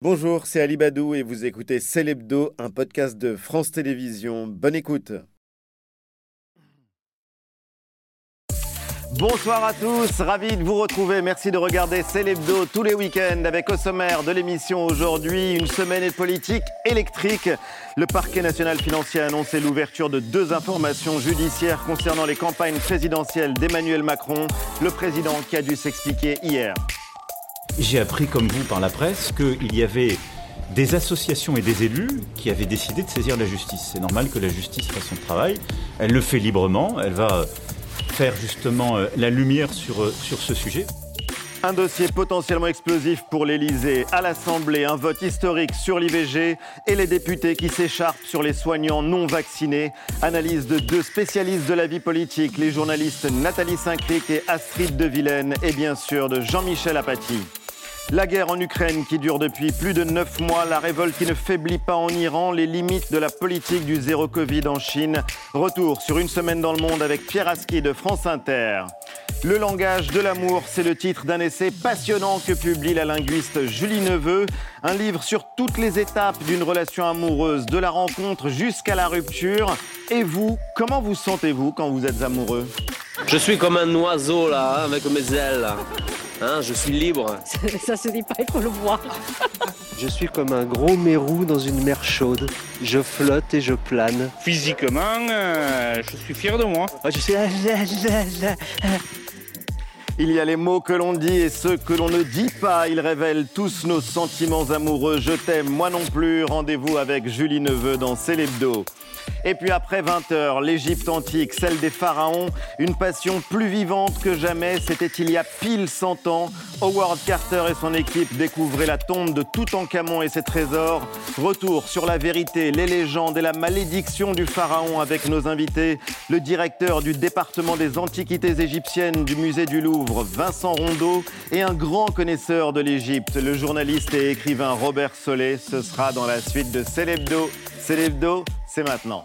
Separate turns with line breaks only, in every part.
Bonjour, c'est Ali Badou et vous écoutez Célébdo, un podcast de France Télévisions. Bonne écoute. Bonsoir à tous, ravi de vous retrouver. Merci de regarder Célébdo tous les week-ends avec au sommaire de l'émission aujourd'hui une semaine politique électrique. Le parquet national financier a annoncé l'ouverture de deux informations judiciaires concernant les campagnes présidentielles d'Emmanuel Macron, le président qui a dû s'expliquer hier.
J'ai appris comme vous par la presse qu'il y avait des associations et des élus qui avaient décidé de saisir la justice. C'est normal que la justice fasse son travail. Elle le fait librement. Elle va faire justement euh, la lumière sur, euh, sur ce sujet.
Un dossier potentiellement explosif pour l'Elysée. À l'Assemblée, un vote historique sur l'IVG et les députés qui s'écharpent sur les soignants non vaccinés. Analyse de deux spécialistes de la vie politique, les journalistes Nathalie Saint-Cric et Astrid de Vilaine, et bien sûr de Jean-Michel Apathy. La guerre en Ukraine qui dure depuis plus de neuf mois, la révolte qui ne faiblit pas en Iran, les limites de la politique du zéro Covid en Chine. Retour sur une semaine dans le monde avec Pierre Aski de France Inter. Le langage de l'amour, c'est le titre d'un essai passionnant que publie la linguiste Julie Neveu. Un livre sur toutes les étapes d'une relation amoureuse, de la rencontre jusqu'à la rupture. Et vous, comment vous sentez-vous quand vous êtes amoureux?
Je suis comme un oiseau là, avec mes ailes. Hein, je suis libre.
Ça se dit pas, il faut le voir.
Je suis comme un gros mérou dans une mer chaude. Je flotte et je plane.
Physiquement, euh, je suis fier de moi.
Oh, je suis...
Il y a les mots que l'on dit et ceux que l'on ne dit pas. Ils révèlent tous nos sentiments amoureux. Je t'aime, moi non plus. Rendez-vous avec Julie Neveu dans Célébdo. Et puis après 20 heures, l'Égypte antique, celle des pharaons, une passion plus vivante que jamais. C'était il y a pile 100 ans. Howard Carter et son équipe découvraient la tombe de Toutankhamon et ses trésors. Retour sur la vérité, les légendes et la malédiction du pharaon avec nos invités. Le directeur du département des antiquités égyptiennes du musée du Louvre, Vincent Rondeau, et un grand connaisseur de l'Égypte, le journaliste et écrivain Robert Solé. Ce sera dans la suite de Célébdo. Célébdo, c'est maintenant.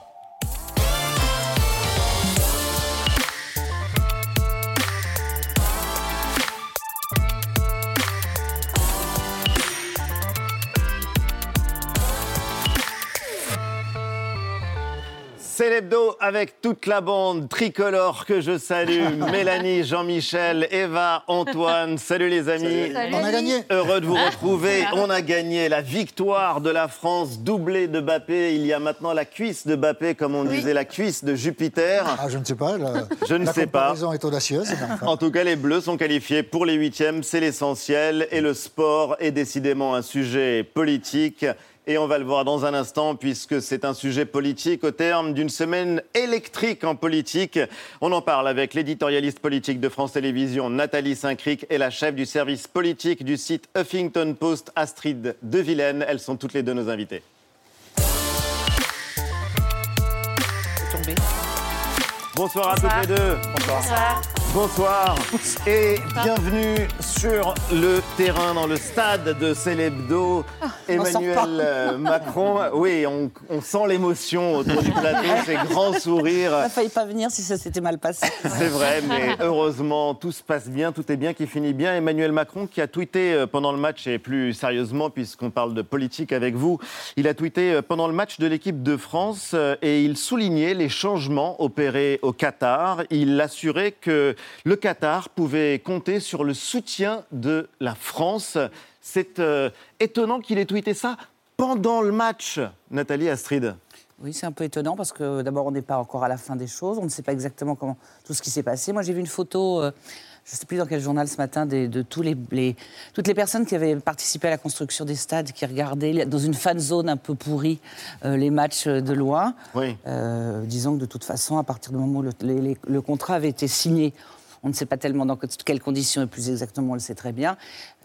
C'est l'hebdo avec toute la bande tricolore que je salue. Mélanie, Jean-Michel, Eva, Antoine. Salut les amis.
On a gagné.
Heureux de vous retrouver. On a gagné la victoire de la France, doublée de Bappé. Il y a maintenant la cuisse de Bappé, comme on disait, la cuisse de Jupiter.
Ah, je ne sais pas. La,
je ne
la
sais pas.
comparaison est audacieuse. Enfin.
En tout cas, les Bleus sont qualifiés pour les huitièmes. C'est l'essentiel. Et le sport est décidément un sujet politique. Et on va le voir dans un instant, puisque c'est un sujet politique au terme d'une semaine électrique en politique. On en parle avec l'éditorialiste politique de France Télévisions, Nathalie Saint-Cric, et la chef du service politique du site Huffington Post, Astrid de Vilaine. Elles sont toutes les deux nos invitées. Bonsoir à toutes les deux.
Bonsoir.
Bonsoir et bienvenue sur le terrain, dans le stade de Célébdo. Emmanuel euh, Macron, oui, on, on sent l'émotion autour du plateau, ces grands sourires.
Il a failli pas venir si ça s'était mal passé.
C'est vrai, mais heureusement, tout se passe bien, tout est bien, qui finit bien. Emmanuel Macron, qui a tweeté euh, pendant le match, et plus sérieusement, puisqu'on parle de politique avec vous, il a tweeté euh, pendant le match de l'équipe de France et il soulignait les changements opérés au Qatar. Il assurait que le Qatar pouvait compter sur le soutien de la France. C'est euh, étonnant qu'il ait tweeté ça pendant le match, Nathalie Astrid.
Oui, c'est un peu étonnant parce que d'abord, on n'est pas encore à la fin des choses. On ne sait pas exactement comment tout ce qui s'est passé. Moi, j'ai vu une photo, euh, je ne sais plus dans quel journal ce matin, de tous les, les- toutes les personnes qui avaient participé à la construction des stades, qui regardaient dans une fan zone un peu pourrie euh, les matchs de loin.
Oui.
Euh, disons que de toute façon, à partir du moment où le, les- les- le contrat avait été signé, on ne sait pas tellement dans que- quelles conditions et plus exactement, on le sait très bien,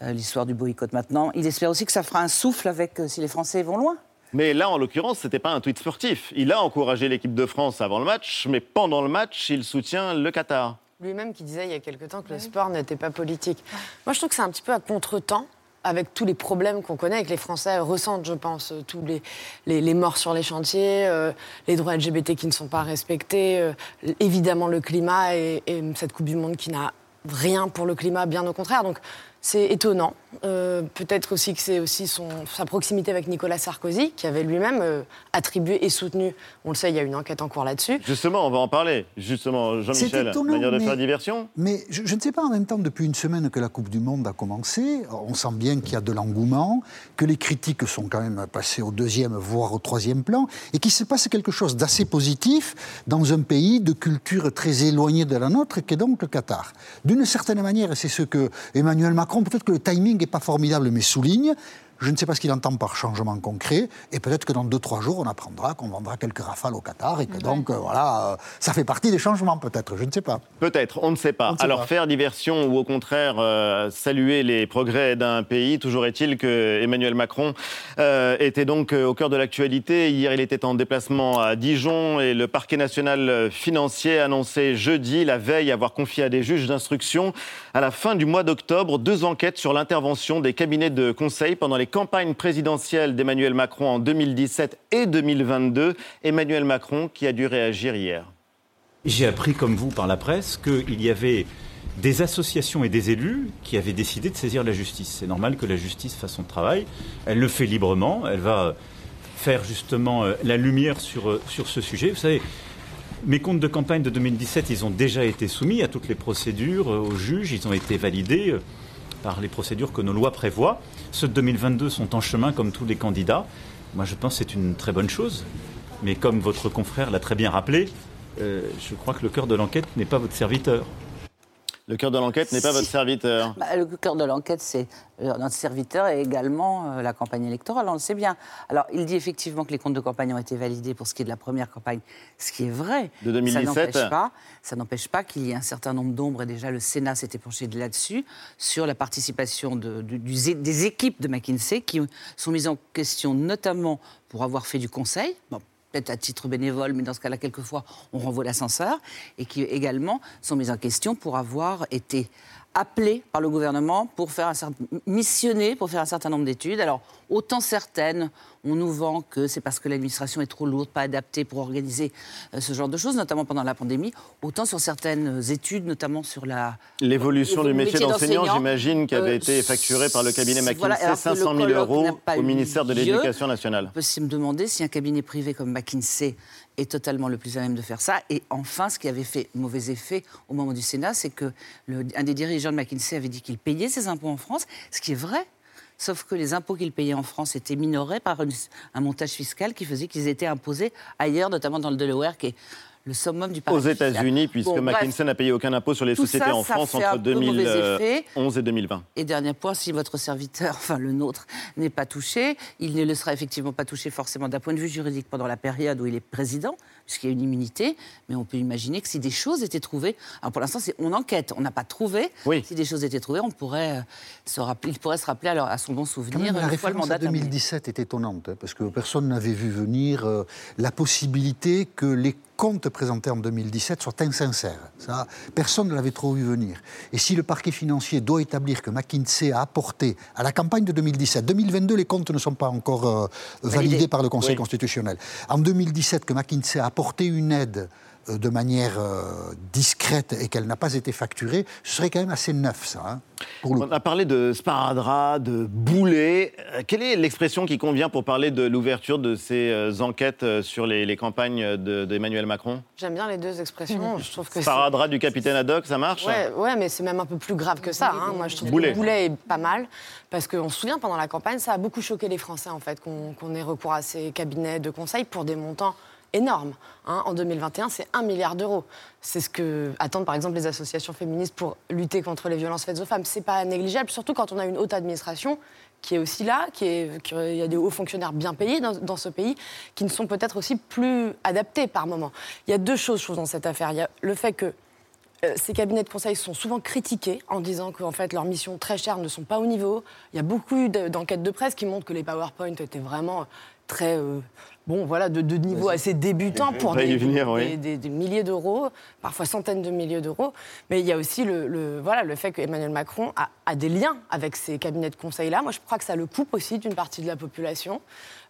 euh, l'histoire du boycott maintenant. Il espère aussi que ça fera un souffle avec si les Français vont loin.
Mais là, en l'occurrence, ce n'était pas un tweet furtif. Il a encouragé l'équipe de France avant le match, mais pendant le match, il soutient le Qatar.
Lui-même qui disait il y a quelque temps que le sport n'était pas politique. Moi, je trouve que c'est un petit peu à contre-temps avec tous les problèmes qu'on connaît et que les Français ressentent, je pense, euh, tous les, les, les morts sur les chantiers, euh, les droits LGBT qui ne sont pas respectés, euh, évidemment le climat et, et cette Coupe du Monde qui n'a rien pour le climat, bien au contraire. Donc, C'est étonnant. Euh, Peut-être aussi que c'est aussi son, sa proximité avec Nicolas Sarkozy, qui avait lui-même euh, attribué et soutenu, on le sait, il y a une enquête en cours là-dessus.
Justement, on va en parler. Justement, Jean-Michel,
étonnant,
manière de
mais-
faire diversion
Mais je, je ne sais pas, en même temps, depuis une semaine que la Coupe du Monde a commencé, on sent bien qu'il y a de l'engouement, que les critiques sont quand même passées au deuxième, voire au troisième plan, et qu'il se passe quelque chose d'assez positif dans un pays de culture très éloignée de la nôtre, qui est donc le Qatar. D'une certaine manière, et c'est ce que Emmanuel Macron, peut-être que le timing n'est pas formidable, mais souligne, je ne sais pas ce qu'il entend par changement concret, et peut-être que dans deux, trois jours, on apprendra qu'on vendra quelques rafales au Qatar, et que donc, euh, voilà, euh, ça fait partie des changements, peut-être, je ne sais pas.
Peut-être, on ne sait pas.
On ne sait
Alors
pas.
faire diversion ou au contraire euh, saluer les progrès d'un pays, toujours est-il que Emmanuel Macron euh, était donc au cœur de l'actualité. Hier, il était en déplacement à Dijon et le parquet national financier a annoncé jeudi, la veille, avoir confié à des juges d'instruction à la fin du mois d'octobre deux enquêtes sur l'intervention des cabinets de conseil pendant les campagnes présidentielles d'Emmanuel Macron en 2017 et 2022. Emmanuel Macron qui a dû réagir hier.
J'ai appris, comme vous, par la presse, qu'il y avait des associations et des élus qui avaient décidé de saisir la justice. C'est normal que la justice fasse son travail. Elle le fait librement. Elle va faire justement euh, la lumière sur, euh, sur ce sujet. Vous savez, mes comptes de campagne de 2017, ils ont déjà été soumis à toutes les procédures, euh, aux juges. Ils ont été validés par les procédures que nos lois prévoient. Ceux de 2022 sont en chemin comme tous les candidats. Moi, je pense que c'est une très bonne chose. Mais comme votre confrère l'a très bien rappelé, euh, je crois que le cœur de l'enquête n'est pas votre serviteur.
Le cœur de l'enquête n'est pas votre serviteur.
Bah, le cœur de l'enquête, c'est euh, notre serviteur et également euh, la campagne électorale, on le sait bien. Alors, il dit effectivement que les comptes de campagne ont été validés pour ce qui est de la première campagne, ce qui est vrai.
De 2017.
Ça n'empêche pas, pas qu'il y ait un certain nombre d'ombres, et déjà le Sénat s'était penché de là-dessus, sur la participation de- du- du- des équipes de McKinsey qui sont mises en question notamment pour avoir fait du conseil. Bon, peut-être à titre bénévole, mais dans ce cas-là, quelquefois, on renvoie l'ascenseur, et qui également sont mises en question pour avoir été appelés par le gouvernement pour faire un certain, missionnés pour faire un certain nombre d'études. Alors, autant certaines, on nous vend que c'est parce que l'administration est trop lourde, pas adaptée pour organiser euh, ce genre de choses, notamment pendant la pandémie, autant sur certaines études, notamment sur la...
L'évolution du métier
métier
d'enseignant, j'imagine, qui avait
euh,
été facturé par le cabinet McKinsey,
voilà, alors que le
500 000
colloque
euros au ministère de l'Éducation nationale.
On peut se demander si un cabinet privé comme McKinsey est totalement le plus à même de faire ça. Et enfin, ce qui avait fait mauvais effet au moment du Sénat, c'est que des dirigeants de McKinsey avait dit qu'il payait ses impôts en France, ce qui est vrai. Sauf que les impôts qu'il payait en France étaient minorés par un montage fiscal qui faisait qu'ils étaient imposés ailleurs, notamment dans le Delaware, qui est le summum du
Aux
paradis fiscal.
États-unis, puisque
Bon.
McKinsey n'a payé aucun impôt sur les sociétés
ça,
en
ça
France entre
peu mauvais effet.
2011 et 2020.
Et dernier point, si votre serviteur, enfin le nôtre, n'est pas touché, il ne le sera effectivement pas touché forcément d'un point de vue juridique pendant la période où il est président, puisqu'il y a une immunité. Mais on peut imaginer que si des choses étaient trouvées, alors pour l'instant, on enquête, on n'a pas trouvé.
Oui.
Si des choses étaient trouvées, on pourrait euh, se rappeler, il pourrait se rappeler alors, à son bon
Quand
souvenir
même, la à
terminé.
2017 est étonnante, hein, parce que personne n'avait vu venir euh, la possibilité que les comptes présentés en 2017 soient insincères. Ça, personne ne l'avait trop vu venir. Et si le parquet financier doit établir que McKinsey a apporté à la campagne de 2017, 2022, les comptes ne sont pas encore euh, validés par le Conseil
Oui.
constitutionnel. En 2017, que McKinsey a apporté une aide de manière euh, discrète et qu'elle n'a pas été facturée, ce serait quand même assez neuf, ça. hein, pour le
On a parlé de sparadrap, de boulet. Euh, Quelle est l'expression qui convient pour parler de l'ouverture de ces euh, enquêtes euh, sur les, les campagnes de- d'Emmanuel Macron?
J'aime bien les deux expressions. Je trouve que c'est-
Sparadrap du capitaine Haddock, ça marche?
Ouais, ouais, mais c'est même un peu plus grave que ça. hein. Moi, je trouve
Boulet.
que le boulet est pas mal. Parce qu'on se souvient, pendant la campagne, ça a beaucoup choqué les Français, en fait, qu'on qu'on ait recours à ces cabinets de conseil pour des montants énormes. hein. En 2021, c'est 1 milliard d'euros. C'est ce que attendent, par exemple, les associations féministes pour lutter contre les violences faites aux femmes. C'est pas négligeable, surtout quand on a une haute administration qui est aussi là, qui il y a des hauts fonctionnaires bien payés dans, ce pays, qui ne sont peut-être aussi plus adaptés par moment. Il y a deux choses, dans cette affaire. Il y a le fait que euh, ces cabinets de conseil sont souvent critiqués en disant qu'en fait leurs missions très chères ne sont pas au niveau. Il y a beaucoup de- d'enquêtes de presse qui montrent que les PowerPoint étaient vraiment très euh, bon voilà de, de niveau assez débutant pour des,
venir,
des-
oui.
des- des milliers d'euros, parfois centaines de milliers d'euros. Mais il y a aussi le, le- voilà le fait qu'Emmanuel Macron a, a des liens avec ces cabinets de conseil là. Moi je crois que ça le coupe aussi d'une partie de la population.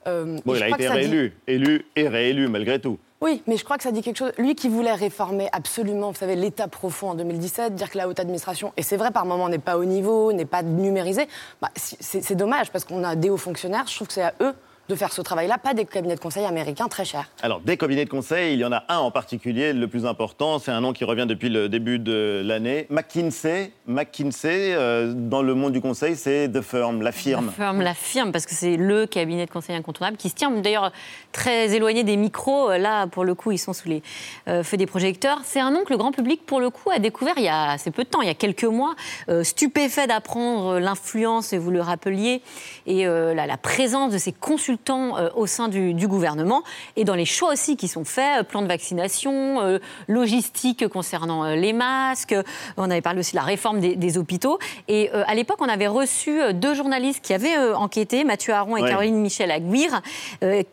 Euh,
Bon, il a été
dit-
réélu, élu et réélu malgré tout.
Oui, mais je crois que ça dit quelque chose. Lui qui voulait réformer absolument, vous savez, l'État profond en 2017, dire que la haute administration, et c'est vrai par moment, n'est pas au niveau, n'est pas numérisée, bah, c'est dommage parce qu'on a des hauts fonctionnaires, je trouve que c'est à eux de faire ce travail-là, pas des cabinets de conseil américains très chers.
Alors, des cabinets de conseil, il y en a un en particulier, le plus important, c'est un nom qui revient depuis le début de l'année. McKinsey, McKinsey euh, dans le monde du conseil, c'est The Firm, la firme.
La firme, la firme, parce que c'est le cabinet de conseil incontournable qui se tient d'ailleurs très éloigné des micros. Là, pour le coup, ils sont sous les euh, feux des projecteurs. C'est un nom que le grand public, pour le coup, a découvert il y a assez peu de temps, il y a quelques mois, euh, stupéfait d'apprendre l'influence, et vous le rappeliez, et euh, la, la présence de ces consultants euh, au sein du, du gouvernement et dans les choix aussi qui sont faits, euh, plan de vaccination, euh, logistique concernant les masques. On avait parlé aussi de la réforme des, des hôpitaux. Et à l'époque, on avait reçu deux journalistes qui avaient enquêté, Mathieu Aron et
Ouais.
Caroline Michel Aguirre,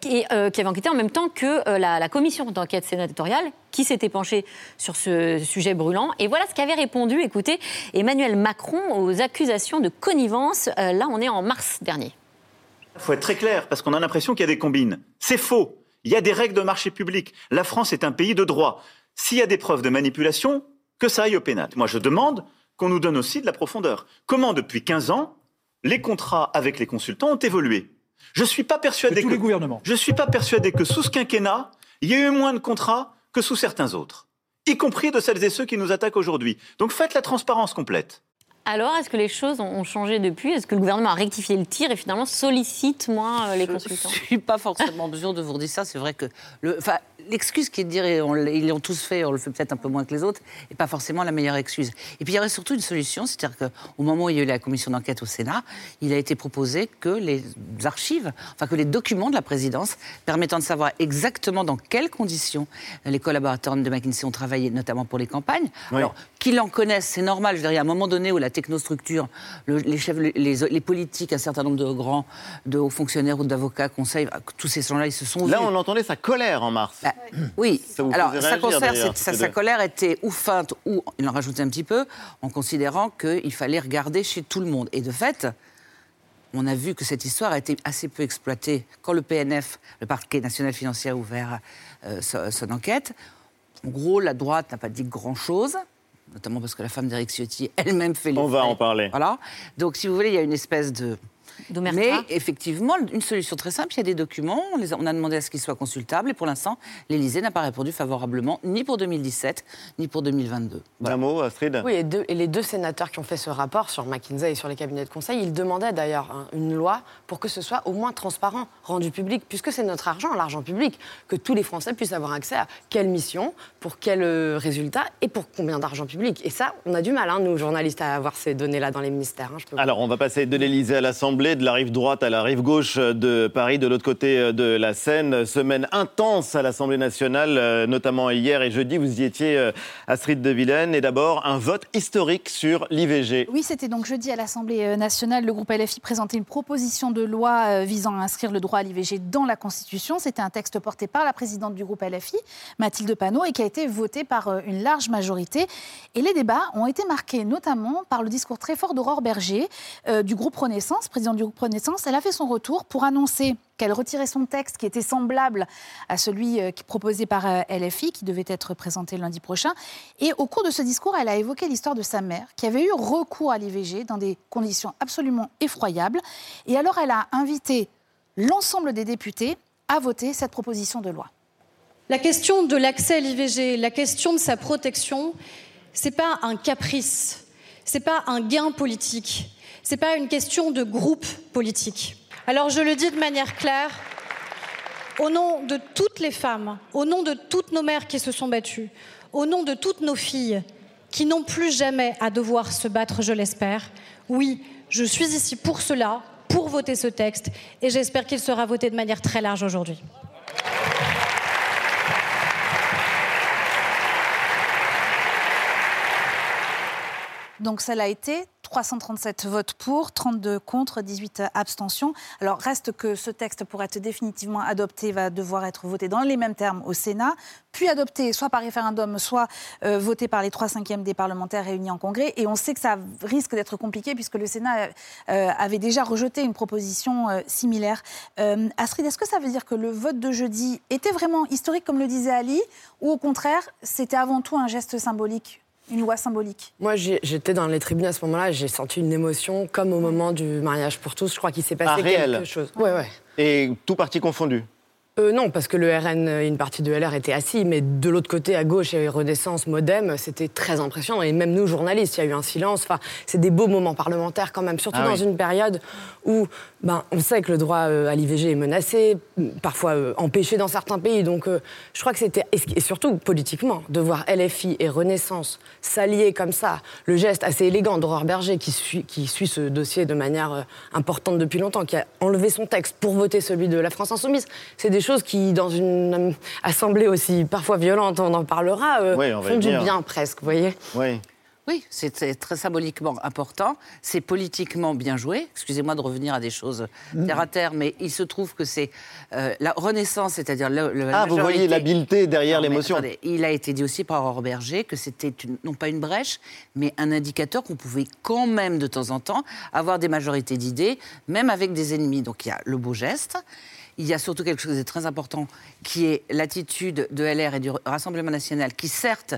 qui, avaient enquêté en même temps que la, la commission d'enquête sénatoriale qui s'était penchée sur ce sujet brûlant. Et voilà ce qu'avait répondu, écoutez, Emmanuel Macron aux accusations de connivence. Euh, là, on est en mars dernier.
Il faut être très clair, parce qu'on a l'impression qu'il y a des combines. C'est faux. Il y a des règles de marché public. La France est un pays de droit. S'il y a des preuves de manipulation, que ça aille au pénal. Moi, je demande qu'on nous donne aussi de la profondeur. Comment, depuis 15 ans, les contrats avec les consultants ont évolué? Je ne suis pas persuadé
tous
que...
les gouvernements.
Je suis pas persuadé que sous ce quinquennat, il y ait eu moins de contrats que sous certains autres, y compris de celles et ceux qui nous attaquent aujourd'hui. Donc faites la transparence complète.
Alors, est-ce que les choses ont- changé depuis? Est-ce que le gouvernement a rectifié le tir et finalement sollicite moins euh, les consultants
Je ne suis pas forcément en mesure de vous dire ça. C'est vrai que le, enfin, l'excuse qui est de dire, et on ils l'ont tous fait, on le fait peut-être un peu moins que les autres, n'est pas forcément la meilleure excuse. Et puis il y aurait surtout une solution, c'est-à-dire qu'au moment où il y a eu la commission d'enquête au Sénat, il a été proposé que les archives, enfin que les documents de la présidence permettant de savoir exactement dans quelles conditions les collaborateurs de McKinsey ont travaillé, notamment pour les campagnes.
Oui.
Alors, qu'ils en connaissent, c'est normal. Je veux dire, il y a un moment donné où la technostructure, le- les chefs, les, les politiques, un certain nombre de grands, de hauts fonctionnaires ou d'avocats, conseils, tous ces gens-là, ils se sont
Là,
vus.
on entendait sa colère en mars.
Bah, oui,
Ça vous
alors sa, concert, colère était ou feinte ou il en rajoutait un petit peu en considérant qu'il fallait regarder chez tout le monde. Et de fait, on a vu que cette histoire a été assez peu exploitée. Quand le PNF, le parquet national financier, a ouvert euh, son, son enquête, en gros, la droite n'a pas dit grand-chose, notamment parce que la femme d'Éric Ciotti elle-même fait les
On va en parler.
Voilà. Donc, si vous voulez, il y a une espèce de... Mais effectivement, une solution très simple, il y a des documents, on, les a, on a demandé à ce qu'ils soient consultables, et pour l'instant, l'Élysée n'a pas répondu favorablement, ni pour 2017, ni pour 2022.
Un mot, Astrid?
Oui, et, deux- et les deux sénateurs qui ont fait ce rapport sur McKinsey et sur les cabinets de conseil, ils demandaient d'ailleurs hein, une loi pour que ce soit au moins transparent, rendu public, puisque c'est notre argent, l'argent public, que tous les Français puissent avoir accès à quelle mission, pour quel euh, résultat et pour combien d'argent public. Et ça, on a du mal, hein, nous, journalistes, à avoir ces données-là dans les ministères. hein, je peux vous-
Alors, on va passer de l'Elysée à l'Assemblée, de la rive droite à la rive gauche de Paris, de l'autre côté de la Seine. Semaine intense à l'Assemblée nationale, euh, notamment hier et jeudi. Vous y étiez, euh, Astrid de Villene. Et d'abord, un vote historique sur l'IVG.
Oui, c'était donc jeudi à l'Assemblée euh, nationale. Le groupe LFI présentait une proposition de loi visant à inscrire le droit à l'IVG dans la Constitution. C'était un texte porté par la présidente du groupe LFI, Mathilde Panot, et qui a été voté par une large majorité. Et les débats ont été marqués notamment par le discours très fort d'Aurore Berger du groupe Renaissance, présidente du groupe Renaissance. Elle a fait son retour pour annoncer qu'elle retirait son texte qui était semblable à celui euh, proposé par euh, LFI, qui devait être présenté lundi prochain. Et au cours de ce discours, elle a évoqué l'histoire de sa mère, qui avait eu recours à l'IVG dans des conditions absolument effroyables. Et alors, elle a invité l'ensemble des députés à voter cette proposition de loi.
La question de l'accès à l'IVG, la question de sa protection, c'est pas un caprice, c'est pas un gain politique, c'est pas une question de groupe politique. Alors je le dis de manière claire, au nom de toutes les femmes, au nom de toutes nos mères qui se sont battues, au nom de toutes nos filles qui n'ont plus jamais à devoir se battre, je l'espère, oui, je suis ici pour cela, pour voter ce texte, et j'espère qu'il sera voté de manière très large aujourd'hui.
Donc ça l'a été 337 votes pour, 32 contre, 18 abstentions. Alors reste que ce texte, pour être définitivement adopté, va devoir être voté dans les mêmes termes au Sénat, puis adopté soit par référendum, soit euh, voté par les 3 cinquièmes des parlementaires réunis en congrès. Et on sait que ça risque d'être compliqué puisque le Sénat euh, avait déjà rejeté une proposition euh, similaire. Astrid, est-ce que ça veut dire que le vote de jeudi était vraiment historique, comme le disait Ali, ou au contraire, c'était avant tout un geste symbolique une loi symbolique
Moi, j'étais dans les tribunes à ce moment-là, j'ai senti une émotion, comme au moment du mariage pour tous. Je crois qu'il s'est passé
Ah,
quelque
réel.
chose. Ouais, ouais.
Et tout parti confondu.
Euh, non, parce que le RN, euh, une partie de LR était assis, mais de l'autre côté, à gauche, il y avait Renaissance, Modem, c'était très impressionnant. Et même nous, journalistes, il y a eu un silence. Enfin, c'est des beaux moments parlementaires quand même, surtout
Ah
dans
oui.
une période où ben, on sait que le droit euh, à l'IVG est menacé, parfois euh, empêché dans certains pays. Donc euh, je crois que c'était, et surtout politiquement, de voir LFI et Renaissance s'allier comme ça, le geste assez élégant d'Aurore Berger qui suit, qui suit ce dossier de manière importante depuis longtemps, qui a enlevé son texte pour voter celui de la France Insoumise, c'est des choses qui, dans une euh, assemblée aussi parfois violente, on en parlera, euh,
Oui, on
font du bien presque, vous voyez
Oui.
Oui, c'est très symboliquement important. C'est politiquement bien joué. Excusez-moi de revenir à des choses terre à terre, mais il se trouve que c'est euh, la Renaissance, c'est-à-dire le, le- la
Ah, vous voyez l'habileté derrière l'émotion.
Il a été dit aussi par Aurore Berger que c'était non pas une brèche, mais un indicateur qu'on pouvait quand même de temps en temps avoir des majorités d'idées, même avec des ennemis. Donc il y a le beau geste. Il y a surtout quelque chose de très important qui est l'attitude de LR et du Rassemblement national, qui certes,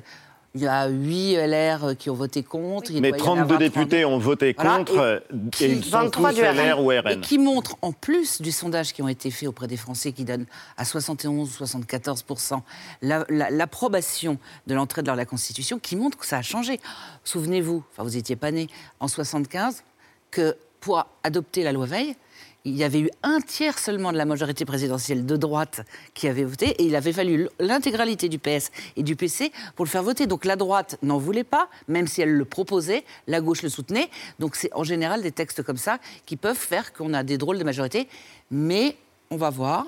il y a 8 LR qui ont voté contre. il
Mais
doit y en
32
avoir
députés ont voté contre
et
et,
qui-
ils sont
23
tous
du
LR ou
et
RN.
qui montre, en plus du sondage qui ont été faits auprès des Français, qui donne à 71 ou 74 la- la- l'approbation de l'entrée de la Constitution, qui montre que ça a changé. Souvenez-vous, enfin vous n'étiez pas né en 75, que pour adopter la loi Veil, il y avait eu un tiers seulement de la majorité présidentielle de droite qui avait voté, et il avait fallu l'intégralité du PS et du PC pour le faire voter. Donc la droite n'en voulait pas, même si elle le proposait, la gauche le soutenait. Donc c'est en général des textes comme ça qui peuvent faire qu'on a des drôles de majorité. Mais on va voir,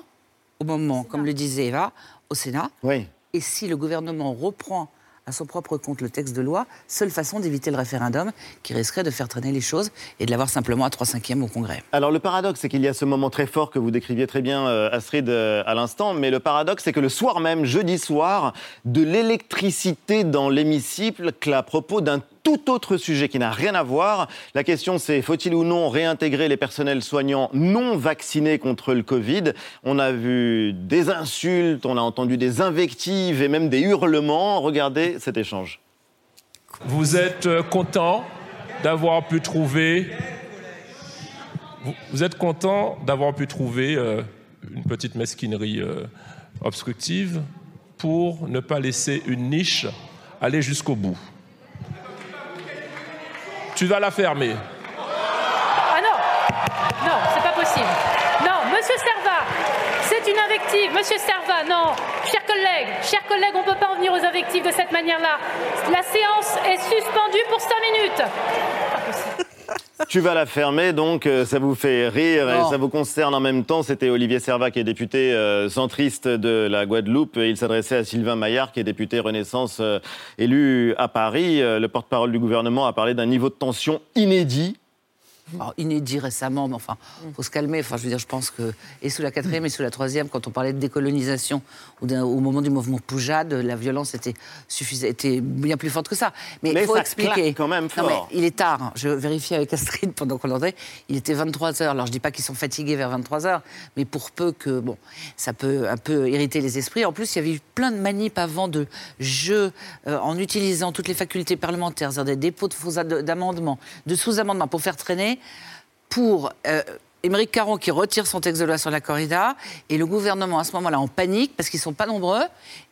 au moment, comme le disait Eva, au Sénat,
Oui.
et si le gouvernement reprend à son propre compte le texte de loi, seule façon d'éviter le référendum qui risquerait de faire traîner les choses et de l'avoir simplement à 3 cinquièmes au Congrès.
Alors le paradoxe, c'est qu'il y a ce moment très fort que vous décriviez très bien, euh, Astrid, euh, à l'instant, mais le paradoxe, c'est que le soir même, jeudi soir, de l'électricité dans l'hémicycle à propos d'un tout autre sujet qui n'a rien à voir. La question, c'est faut-il ou non réintégrer les personnels soignants non vaccinés contre le Covid? On a vu des insultes, on a entendu des invectives et même des hurlements. Regardez cet échange.
Vous êtes euh, content d'avoir pu trouver. Vous, êtes content d'avoir pu trouver euh, une petite mesquinerie euh, obstructive pour ne pas laisser une niche aller jusqu'au bout? Tu vas la fermer.
Ah non Non, c'est pas possible. Non, monsieur Serva, c'est une invective. Monsieur Serva, non. Chers collègues, chers collègues, on ne peut pas en venir aux invectives de cette manière-là. La séance est suspendue pour 5 minutes.
Tu vas la fermer, donc euh, ça vous fait rire et ça vous concerne en même temps. C'était Olivier Servat, qui est député euh, centriste de la Guadeloupe. Et il s'adressait à Sylvain Maillard, qui est député Renaissance euh, élu à Paris. Euh, le porte-parole du gouvernement a parlé d'un niveau de tension inédit.
Alors, inédit récemment, mais enfin, faut se calmer. Enfin, je veux dire, je pense que, et sous la quatrième et sous la troisième, quand on parlait de décolonisation, ou au moment du mouvement Poujade, la violence était, suffisait, était bien plus forte que ça. Mais,
Mais
il faut
ça
expliquer.
quand même
Non, mais
fort.
il est tard. Je vérifie avec Astrid pendant qu'on l'entendait. Il était 23 heures. Alors, je dis pas qu'ils sont fatigués vers 23 heures, mais pour peu que, bon, ça peut un peu irriter les esprits. En plus, il y avait eu plein de manips avant de jeux euh, en utilisant toutes les facultés parlementaires, c'est-à-dire des dépôts de faux d'amendements, de sous-amendements pour faire traîner pour euh, Émeric Caron qui retire son texte de loi sur la corrida et le gouvernement à ce moment-là en panique parce qu'ils ne sont pas nombreux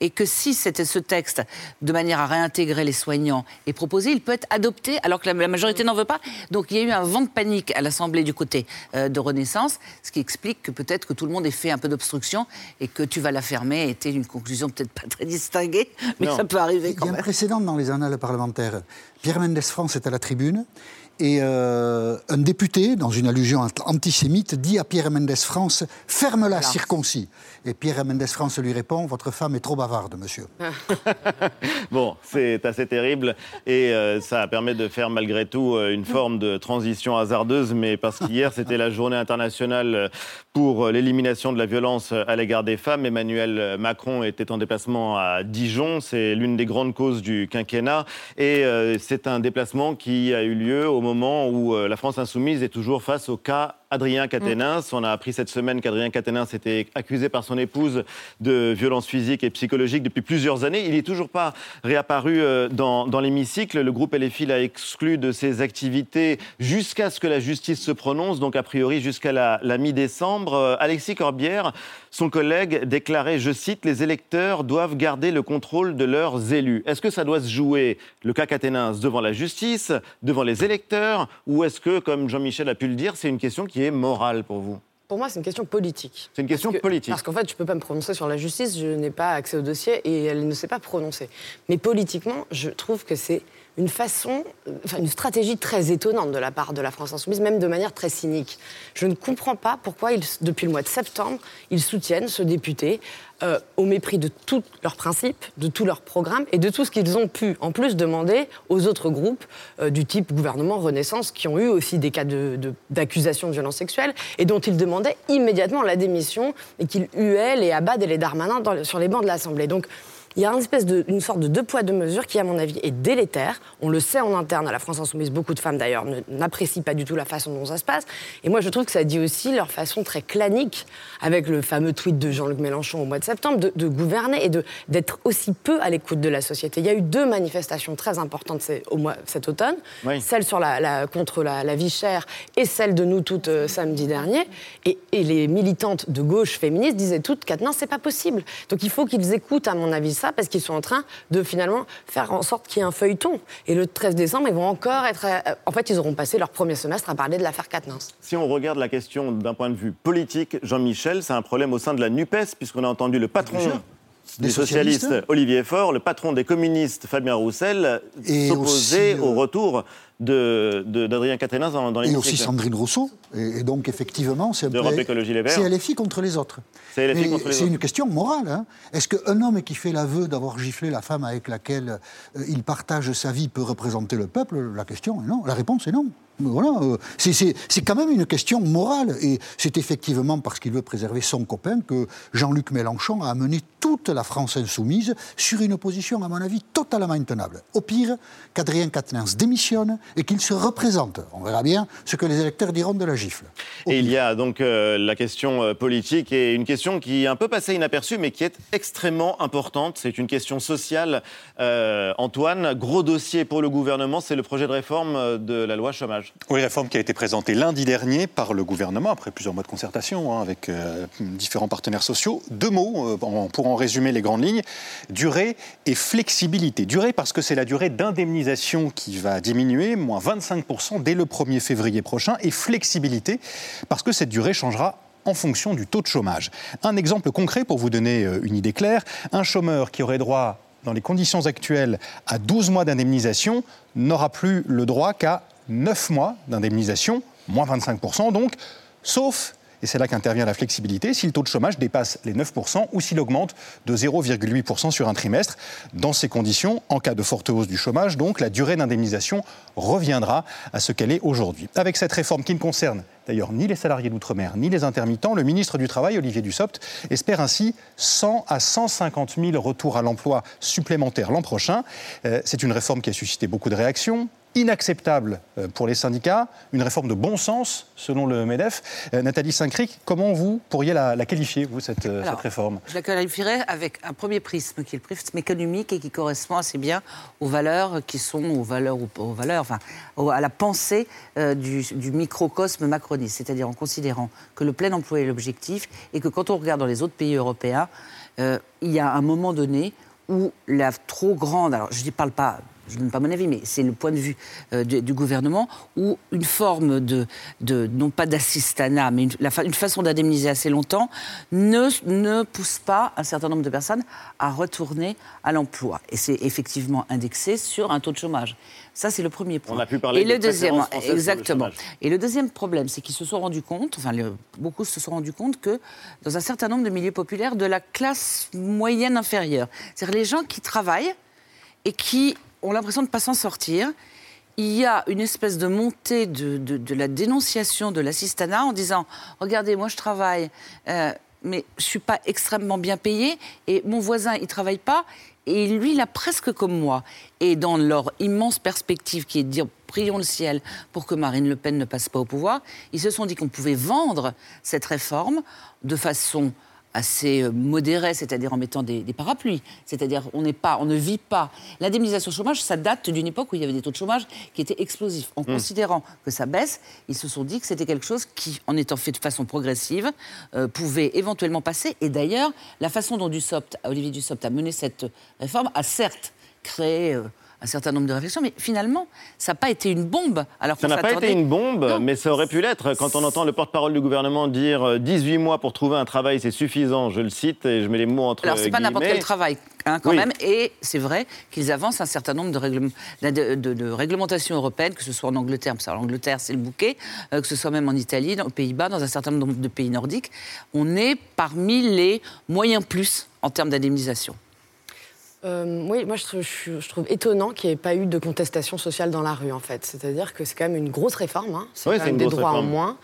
et que si c'était ce texte de manière à réintégrer les soignants et proposé, il peut être adopté alors que la, majorité n'en veut pas. Donc il y a eu un vent de panique à l'Assemblée du côté euh, de Renaissance, ce qui explique que peut-être que tout le monde ait fait un peu d'obstruction et que tu vas la fermer était une conclusion peut-être pas très distinguée, mais
Non.
ça peut arriver
Il
quand
y a un
même.
précédent dans les annales parlementaires. Pierre Mendès France est à la tribune Et euh, un député, dans une allusion antisémite, dit à Pierre Mendès France Ferme-la, circoncis. Et Pierre Mendès France lui répond Votre femme est trop bavarde, monsieur.
bon, c'est assez terrible. Et euh, ça permet de faire malgré tout euh, une forme de transition hasardeuse. Mais parce qu'hier, c'était la journée internationale pour l'élimination de la violence à l'égard des femmes. Emmanuel Macron était en déplacement à Dijon. C'est l'une des grandes causes du quinquennat. Et c'est un déplacement qui a eu lieu au moment où la France insoumise est toujours face au cas Adrien Caténins. On a appris cette semaine qu'Adrien Caténins était accusé par son épouse de violences physiques et psychologiques depuis plusieurs années. Il n'est toujours pas réapparu euh, dans, l'hémicycle. Le groupe LFI l'a exclu de ses activités jusqu'à ce que la justice se prononce, donc a priori jusqu'à la, mi-décembre. Euh, Alexis Corbière, son collègue, déclarait, je cite, les électeurs doivent garder le contrôle de leurs élus. Est-ce que ça doit se jouer, le cas Caténins, devant la justice, devant les électeurs, ou est-ce que, comme Jean-Michel a pu le dire, c'est une question qui est morale pour vous?
Pour moi, c'est une question politique.
C'est une question politique.
Parce qu'en fait, je ne peux pas me prononcer sur la justice, je n'ai pas accès au dossier et elle ne s'est pas prononcée. Mais politiquement, je trouve que c'est une façon, enfin, une stratégie très étonnante de la part de la France insoumise, même de manière très cynique. Je ne comprends pas pourquoi, depuis le mois de septembre, ils soutiennent ce député euh, au mépris de tous leurs principes, de tous leurs programmes et de tout ce qu'ils ont pu, en plus, demander aux autres groupes euh, du type gouvernement Renaissance, qui ont eu aussi des cas d'accusation de, de, violence sexuelle et dont ils demandaient immédiatement la démission et qu'ils huaient les Abad et les Darmanin sur les bancs de l'Assemblée. Donc, il y a une espèce de, une sorte de deux poids deux mesures qui, à mon avis, est délétère. On le sait en interne à la France Insoumise, beaucoup de femmes d'ailleurs n'apprécient pas du tout la façon dont ça se passe. Et moi, je trouve que ça dit aussi leur façon très clanique, avec le fameux tweet de Jean-Luc Mélenchon au mois de septembre, de, gouverner et d'être aussi peu à l'écoute de la société. Il y a eu deux manifestations très importantes au mois, cet automne, celle sur la, contre la, vie chère et celle de nous toutes euh, samedi dernier. Et, et, les militantes de gauche féministes disaient toutes qu'Attenin, c'est pas possible. Donc il faut qu'ils écoutent, à mon avis, ça parce qu'ils sont en train de finalement faire en sorte qu'il y ait un feuilleton. Et le 13 décembre, ils vont encore être. Euh, en fait, ils auront passé leur premier semestre à parler de l'affaire Quatennens.
Si on regarde la question d'un point de vue politique, Jean-Michel, c'est un problème au sein de la NUPES, puisqu'on a entendu le patron des socialistes, Olivier Faure, le patron des communistes, Fabien Roussel, s'opposer au euh, retour d'Adrien de, Caténas dans, dans
Et aussi Sandrine Rousseau. Et, donc, effectivement, c'est LFI contre les autres.
C'est
C'est une question morale. Hein. Est-ce qu'un homme qui fait l'aveu d'avoir giflé la femme avec laquelle euh, il partage sa vie peut représenter le peuple? La question est non. La réponse est non. Voilà, euh, c'est quand même une question morale. Et c'est effectivement parce qu'il veut préserver son copain que Jean-Luc Mélenchon a amené toute la France insoumise sur une position, à mon avis, totalement intenable. Au pire, qu'Adrien Quatennens démissionne et qu'il se représente. On verra bien ce que les électeurs diront de la gifle.
et il y a donc euh, la question euh, politique et une question qui est un peu passée inaperçue, mais qui est extrêmement importante. C'est une question sociale. Antoine, gros dossier pour le gouvernement, c'est le projet de réforme de la loi chômage.
Oui, réforme qui a été présentée lundi dernier par le gouvernement, après plusieurs mois de concertation hein, avec euh, différents partenaires sociaux. Deux mots euh, pour en résumer les grandes lignes. Durée et flexibilité. Durée parce que c'est la durée d'indemnisation qui va diminuer, moins 25% dès le 1er février prochain. Et flexibilité parce que cette durée changera en fonction du taux de chômage. Un exemple concret pour vous donner euh, une idée claire. Un chômeur qui aurait droit dans les conditions actuelles à 12 mois d'indemnisation n'aura plus le droit qu'à 9 mois d'indemnisation, moins 25% donc, sauf et c'est là qu'intervient la flexibilité, si le taux de chômage dépasse les 9% ou s'il augmente de 0,8% sur un trimestre. Dans ces conditions, en cas de forte hausse du chômage, donc, la durée d'indemnisation reviendra à ce qu'elle est aujourd'hui. Avec cette réforme qui ne concerne d'ailleurs ni les salariés d'outre-mer ni les intermittents, le ministre du Travail, Olivier Dussopt, espère ainsi 100 à 150 000 retours à l'emploi supplémentaires l'an prochain. Euh, c'est une réforme qui a suscité beaucoup de réactions, inacceptable euh, pour les syndicats, une réforme de bon sens selon le MEDEF. Euh, Nathalie Saint-Cric, comment vous pourriez la, qualifier, vous, cette, euh, cette, réforme?
Je la qualifierais avec un premier prisme qui est le prisme économique et qui correspond assez bien aux valeurs qui sont, aux valeurs, aux valeurs enfin, à la pensée du, du, microcosme macroniste, c'est-à-dire en considérant que le plein emploi est l'objectif et que quand on regarde dans les autres pays européens, il y a un moment donné où la trop grande, alors je ne parle pas je ne donne pas mon avis, mais c'est le point de vue euh, du, du gouvernement, où une forme de, de non pas d'assistanat, mais une, la fa- une façon d'indemniser assez longtemps, ne, ne pousse pas un certain nombre de personnes à retourner à l'emploi. Et c'est effectivement indexé sur un taux de chômage. Ça, c'est le premier point.
On a pu parler
Et le deuxième,
le
exactement. Et le deuxième problème, c'est qu'ils se sont rendus compte, enfin le- beaucoup se sont rendus compte que dans un certain nombre de milieux populaires, de la classe moyenne inférieure, c'est-à-dire les gens qui travaillent et qui ont l'impression de ne pas s'en sortir, il y a une espèce de montée de, la dénonciation de l'assistanat en disant Regardez, moi je travaille, euh, mais je ne suis pas extrêmement bien payé, et mon voisin, il ne travaille pas, et lui, il a presque comme moi. Et dans leur immense perspective qui est de dire Prions le ciel pour que Marine Le Pen ne passe pas au pouvoir, ils se sont dit qu'on pouvait vendre cette réforme de façon assez euh, modérée, c'est-à-dire en mettant des, des parapluies. C'est-à-dire on n'est pas, on ne vit pas. L'indemnisation chômage, ça date d'une époque où il y avait des taux de chômage qui étaient explosifs. En
Hmm.
considérant que ça baisse, ils se sont dit que c'était quelque chose qui, en étant fait de façon progressive, euh, pouvait éventuellement passer. Et d'ailleurs, la façon dont Dussopt, Olivier Dussopt a mené cette réforme a certes créé euh, un certain nombre de réflexions, mais finalement, ça n'a pas été une bombe. Alors
Ça n'a pas été une bombe,
Non.
mais ça aurait pu l'être. Quand on entend le porte-parole du gouvernement dire euh, 18 mois pour trouver un travail, c'est suffisant, je le cite et je mets les mots entre
Alors, c'est pas n'importe quel travail, hein, quand
Oui.
même. Et c'est vrai qu'ils avancent un certain nombre de, règlement- de, de- de réglementations européennes, que ce soit en Angleterre, parce que l'Angleterre, c'est le bouquet, euh, que ce soit même en Italie, dans- aux Pays-Bas, dans un certain nombre de pays nordiques. On est parmi les moyens plus en termes d'indemnisation.
Euh, oui, moi je trouve, je- je trouve étonnant qu'il n'y ait pas eu de contestation sociale dans la rue en fait. C'est-à-dire que c'est quand même une grosse réforme, hein. c'est
Ouais,
quand même des droits en moins,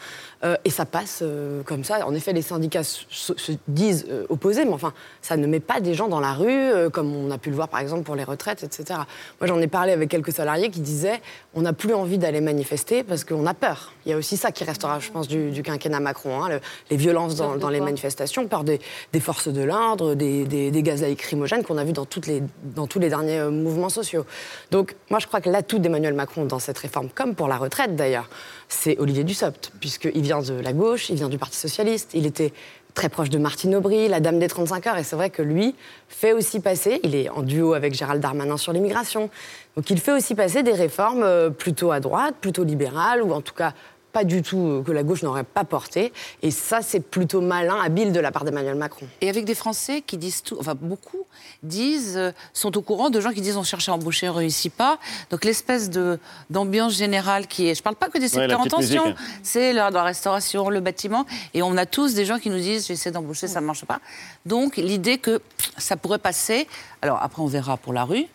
euh, et ça passe euh, comme ça. En effet, les syndicats se, se- se disent euh, opposés, mais enfin, ça ne met pas des gens dans la rue, comme on a pu le voir par exemple pour les retraites, etc. Moi j'en ai parlé avec quelques salariés qui disaient on n'a plus envie d'aller manifester parce qu'on a peur. Il y a aussi ça qui restera, je pense, du, du quinquennat Macron, hein, le- les violences dans, les manifestations, peur des, des forces de l'ordre, des, des, des gaz lacrymogènes qu'on a vu dans, toutes les, dans tous les derniers mouvements sociaux. Donc moi je crois que l'atout d'Emmanuel Macron dans cette réforme, comme pour la retraite d'ailleurs, c'est Olivier Dussopt, puisqu'il vient de la gauche, il vient du Parti socialiste, il était très proche de Martine Aubry, la dame des 35 heures, et c'est vrai que lui fait aussi passer, il est en duo avec Gérald Darmanin sur l'immigration, donc il fait aussi passer des réformes euh, plutôt à droite, plutôt libérales, ou en tout cas pas du tout euh, que la gauche n'aurait pas porté, et ça c'est plutôt malin, habile de la part d'Emmanuel Macron.
Et avec des Français qui disent tout, enfin beaucoup disent, euh, sont au courant de gens qui disent on cherche à embaucher, on ne réussit pas. Donc l'espèce de d'ambiance générale qui est, je parle pas que des
Ouais,
secteurs en tension,
musique.
c'est la, la restauration, le bâtiment, et on a tous des gens qui nous disent j'essaie d'embaucher, ça ne marche pas. Donc l'idée que pff, ça pourrait passer, alors après on verra pour la rue.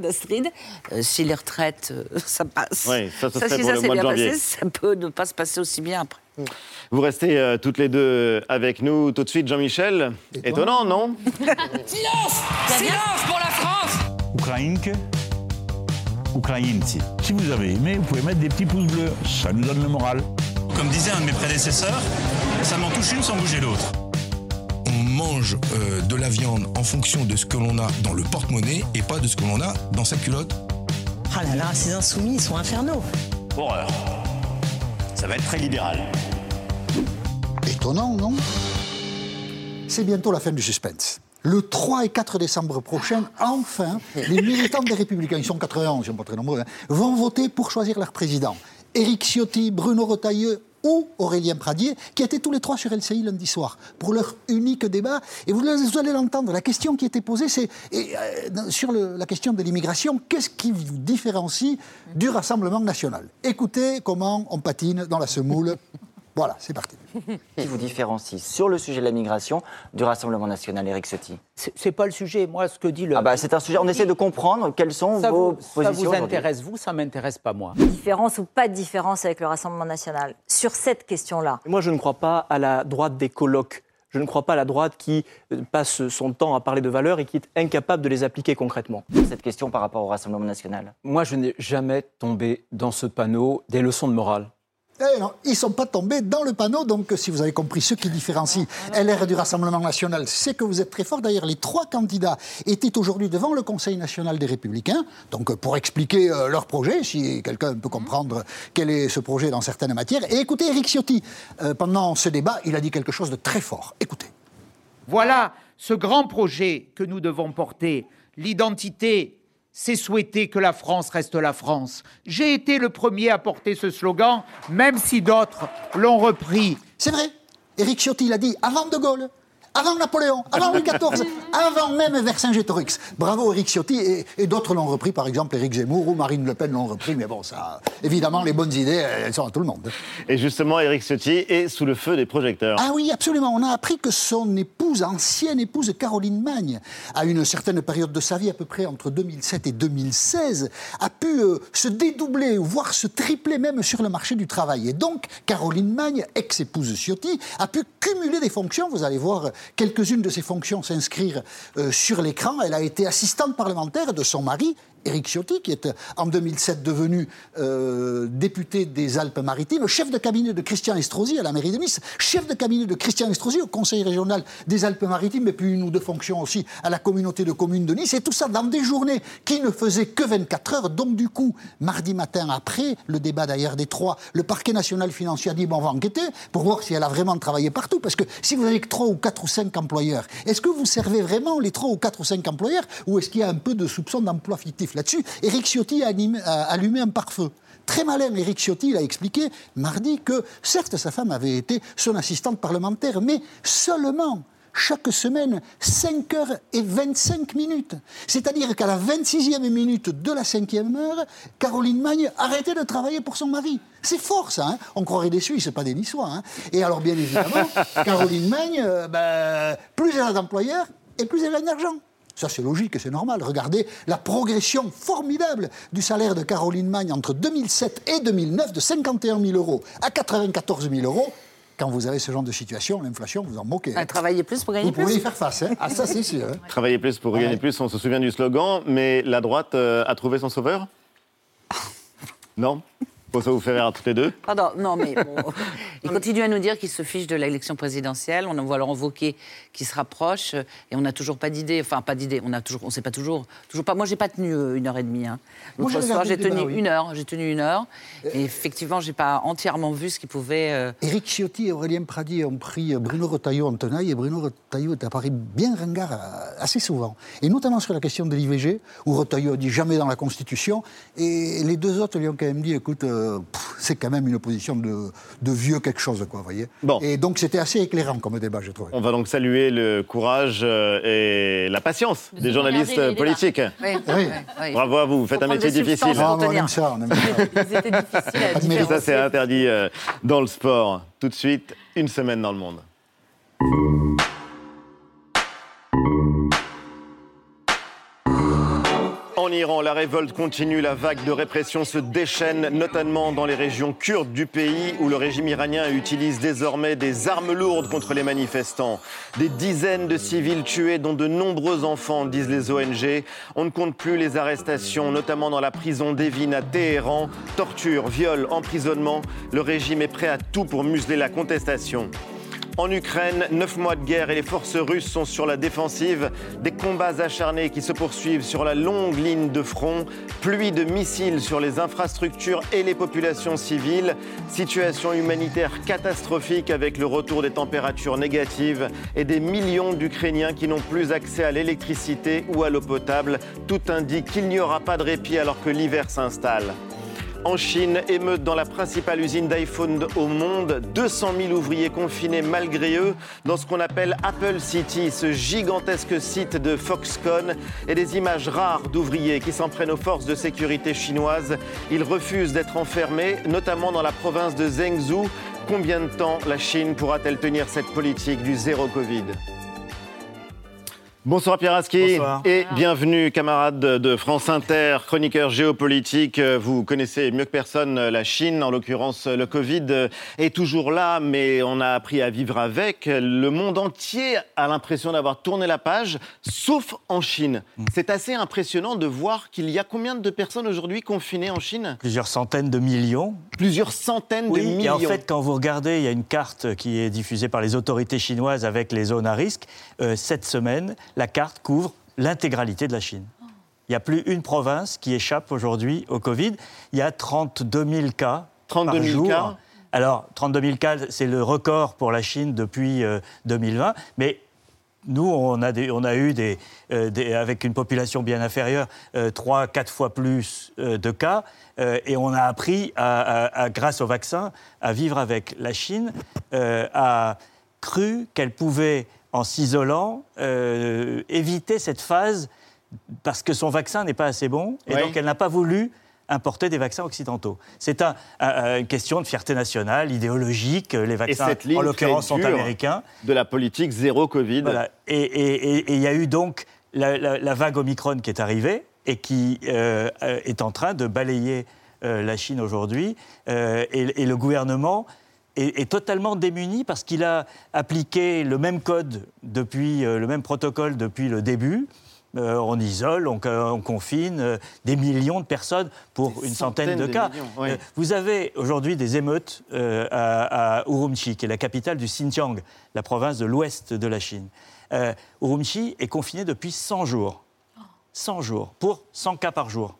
d'Astrid, euh, si les retraites, euh, ça passe.
Oui, ça, ce serait
si
pour
ça
le
s'est
mois de
bien passé, ça peut ne pas se passer aussi bien après.
Vous restez euh, toutes les deux avec nous tout de suite, Jean-Michel. Étonnant, non
Silence Silence pour la France
Ukrainke, Ukrainci. Si vous avez aimé, vous pouvez mettre des petits pouces bleus. Ça nous donne le moral.
Comme disait un de mes prédécesseurs, ça m'en touche une sans bouger l'autre.
On mange euh, de la viande en fonction de ce que l'on a dans le porte-monnaie et pas de ce que l'on a dans sa culotte.
Ah là là, ces insoumis, ils sont infernaux.
Horreur. Ça va être très libéral.
Étonnant, non? C'est bientôt la fin du suspense. Le 3 et 4 décembre prochain, enfin, les militants des Républicains, ils sont 91, ils sont pas très nombreux, hein, vont voter pour choisir leur président. Éric Ciotti, Bruno Retailleau ou Aurélien Pradier, qui étaient tous les trois sur LCI lundi soir, pour leur unique débat. Et vous, allez l'entendre, la question qui était posée, c'est euh, sur la question de l'immigration, qu'est-ce qui vous différencie du Rassemblement national? Écoutez comment on patine dans la semoule. Voilà, c'est parti.
qui vous différencie sur le sujet de la migration du Rassemblement national, Éric Ciotti
C'est pas le sujet. Moi, ce que dit le.
ah bah, C'est un sujet, on essaie de comprendre quelles sont
ça
vos
vous, ça
positions.
vous
aujourd'hui.
intéresse, vous, ça m'intéresse pas, moi.
Différence ou pas de différence avec le Rassemblement national sur cette question-là?
Moi, je ne crois pas à la droite des colloques. Je ne crois pas à la droite qui euh, passe son temps à parler de valeurs et qui est incapable de les appliquer concrètement.
Cette question par rapport au Rassemblement national
Moi, je n'ai jamais tombé dans ce panneau des leçons de morale.
Eh ils ne sont pas tombés dans le panneau, donc si vous avez compris ce qui différencie LR du Rassemblement national, c'est que vous êtes très fort. D'ailleurs, les trois candidats étaient aujourd'hui devant le Conseil national des Républicains, donc pour expliquer euh, leur projet, si quelqu'un peut comprendre quel est ce projet dans certaines matières. Et écoutez, Éric Ciotti, euh, pendant ce débat, il a dit quelque chose de très fort. Écoutez.
Voilà ce grand projet que nous devons porter, l'identité
c'est souhaiter que la France reste la France. J'ai été le premier à porter ce slogan, même si d'autres l'ont repris.
C'est vrai. Éric Ciotti l'a dit avant De Gaulle. Avant Napoléon, avant Louis XIV, avant même Vercingétorix. Bravo Éric Ciotti et, et d'autres l'ont repris, par exemple Éric Zemmour ou Marine Le Pen l'ont repris, mais bon, ça, évidemment, les bonnes idées, elles sont à tout le monde.
Et justement, Éric Ciotti est sous le feu des projecteurs.
Ah oui, absolument. On a appris que son épouse, ancienne épouse Caroline Magne, à une certaine période de sa vie, à peu près entre 2007 et 2016, a pu euh, se dédoubler, voire se tripler même sur le marché du travail. Et donc, Caroline Magne, ex-épouse Ciotti, a pu cumuler des fonctions. Vous allez voir quelques-unes de ses fonctions s'inscrire euh, sur l'écran. Elle a été assistante parlementaire de son mari, Éric Ciotti, qui est euh, en 2007 devenu euh, député des Alpes-Maritimes, chef de cabinet de Christian Estrosi à la mairie de Nice, chef de cabinet de Christian Estrosi au conseil régional des Alpes-Maritimes, et puis une ou deux fonctions aussi à la communauté de communes de Nice, et tout ça dans des journées qui ne faisaient que 24 heures. Donc du coup, mardi matin après le débat d'ailleurs des trois, le parquet national financier a dit bon, on va enquêter pour voir si elle a vraiment travaillé partout, parce que si vous avez que trois ou quatre ou cinq employeurs, est-ce que vous servez vraiment les trois ou quatre ou cinq employeurs, ou est-ce qu'il y a un peu de soupçon d'emploi fictif? Là-dessus Éric Ciotti a, animé- a allumé un pare-feu. Très malin, Éric Ciotti il a expliqué mardi que certes sa femme avait été son assistante parlementaire, mais seulement chaque semaine 5 heures et 25 minutes. C'est-à-dire qu'à la 26e minute de la 5e heure, Caroline Magne arrêtait de travailler pour son mari. C'est fort ça, hein on croirait des Suisses, pas des Niçois. hein. et alors bien évidemment, Caroline Magne, euh, ben, plus elle a d'employeurs et plus elle gagne d'argent. Ça, c'est logique et c'est normal. Regardez la progression formidable du salaire de Caroline Magne entre 2007 et 2009 de 51 000 euros à 94 000 euros. Quand vous avez ce genre de situation, l'inflation, vous en moquez.
À travailler plus pour gagner
Vous
plus.
pouvez y faire face. Hein ah, ça, c'est sûr. hein.
Travailler plus pour gagner plus, on se souvient du slogan, mais la droite euh, a trouvé son sauveur? Non? Faut ça vous faire rire à toutes les deux
Pardon, non, mais bon, il continue à nous dire qu'il se fiche de l'élection présidentielle. On en voit Laurent Wauquiez qui se rapproche euh, et on n'a toujours pas d'idée. Enfin, pas d'idée. On a toujours, on sait pas toujours, toujours pas. Moi, j'ai pas tenu euh, une heure et demie. Hein.
Moi,
L'autre
j'ai
soir, j'ai tenu
oui.
une heure. J'ai tenu une heure. Et effectivement, j'ai pas entièrement vu ce qui pouvait. euh,
Éric Ciotti et Aurélien Pradi ont pris Bruno Retailleau en tenaille et Bruno Retailleau est apparu bien ringard euh, assez souvent. Et notamment sur la question de l'IVG, où Retailleau a dit jamais dans la Constitution. Et les deux autres lui ont quand même dit écoute, euh, pff, c'est quand même une position de, de vieux quelque chose, quoi, vous voyez. Et donc c'était assez éclairant comme débat, je trouve.
On va donc saluer le courage euh, et la patience des journalistes politiques.
Oui,
oui,
oui.
Bravo à vous, vous faites un métier difficile.
Ah, on aime ça, on aime ça.
Ils étaient difficiles à
Ça, c'est interdit euh, dans le sport. Tout de suite, une semaine dans le monde. En Iran, la révolte continue, la vague de répression se déchaîne, notamment dans les régions kurdes du pays où le régime iranien utilise désormais des armes lourdes contre les manifestants. Des dizaines de civils tués, dont de nombreux enfants, disent les ONG. On ne compte plus les arrestations, notamment dans la prison d'Evin à Téhéran. Torture, viol, emprisonnement. Le régime est prêt à tout pour museler la contestation. En Ukraine, neuf mois de guerre et les forces russes sont sur la défensive. Des combats acharnés qui se poursuivent sur la longue ligne de front. Pluie de missiles sur les infrastructures et les populations civiles. Situation humanitaire catastrophique avec le retour des températures négatives et des millions d'Ukrainiens qui n'ont plus accès à l'électricité ou à l'eau potable. Tout indique qu'il n'y aura pas de répit alors que l'hiver s'installe. En Chine, émeute dans la principale usine d'iPhone au monde. 200 000 ouvriers confinés malgré eux dans ce qu'on appelle Apple City, ce gigantesque site de Foxconn et des images rares d'ouvriers qui s'en prennent aux forces de sécurité chinoises. Ils refusent d'être enfermés, notamment dans la province de Zhengzhou. Combien de temps la Chine pourra-t-elle tenir cette politique du zéro Covid? Bonsoir Pierre Aski et bienvenue camarade de France Inter, chroniqueur géopolitique. Vous connaissez mieux que personne la Chine, en l'occurrence le Covid est toujours là, mais on a appris à vivre avec. Le monde entier a l'impression d'avoir tourné la page, sauf en Chine. C'est assez impressionnant de voir qu'il y a combien de personnes aujourd'hui confinées en Chine?
Plusieurs centaines de millions.
Plusieurs centaines
Oui,
de
et
millions.
en fait, quand vous regardez, il y a une carte qui est diffusée par les autorités chinoises avec les zones à risque. Euh, cette semaine, la carte couvre l'intégralité de la Chine. Il n'y a plus une province qui échappe aujourd'hui au Covid. Il y a 32 000 cas
32
par
000
jour.
cas
Alors, 32 000 cas, c'est le record pour la Chine depuis euh, 2020. Mais nous, on a, des- on a eu, des, euh, des- avec une population bien inférieure, euh, trois, quatre fois plus euh, de cas, euh, et on a appris, à- à- à- grâce au vaccin, à vivre avec. La Chine euh, a cru qu'elle pouvait, en s'isolant, euh, éviter cette phase parce que son vaccin n'est pas assez bon, et
Oui.
donc elle n'a pas voulu importer des vaccins occidentaux. C'est un- un- une question de fierté nationale, idéologique. Les
Et
vaccins, en l'occurrence, sont américains.
de la politique zéro Covid.
Voilà. Et il y a eu donc la, la- la vague Omicron qui est arrivée et qui euh, euh, est en train de balayer euh, la Chine aujourd'hui. Euh, et, et le gouvernement est, est totalement démuni parce qu'il a appliqué le même code depuis, euh, le même protocole depuis le début. Euh, on isole, on, on confine euh, des millions de personnes pour une centaine de
de
cas.
millions, oui.
Euh, vous avez aujourd'hui des émeutes euh, à, à Urumqi, qui est la capitale du Xinjiang, la province de l'ouest de la Chine. Euh, Urumqi est confiné depuis 100 jours. 100 jours, pour 100 cas par jour.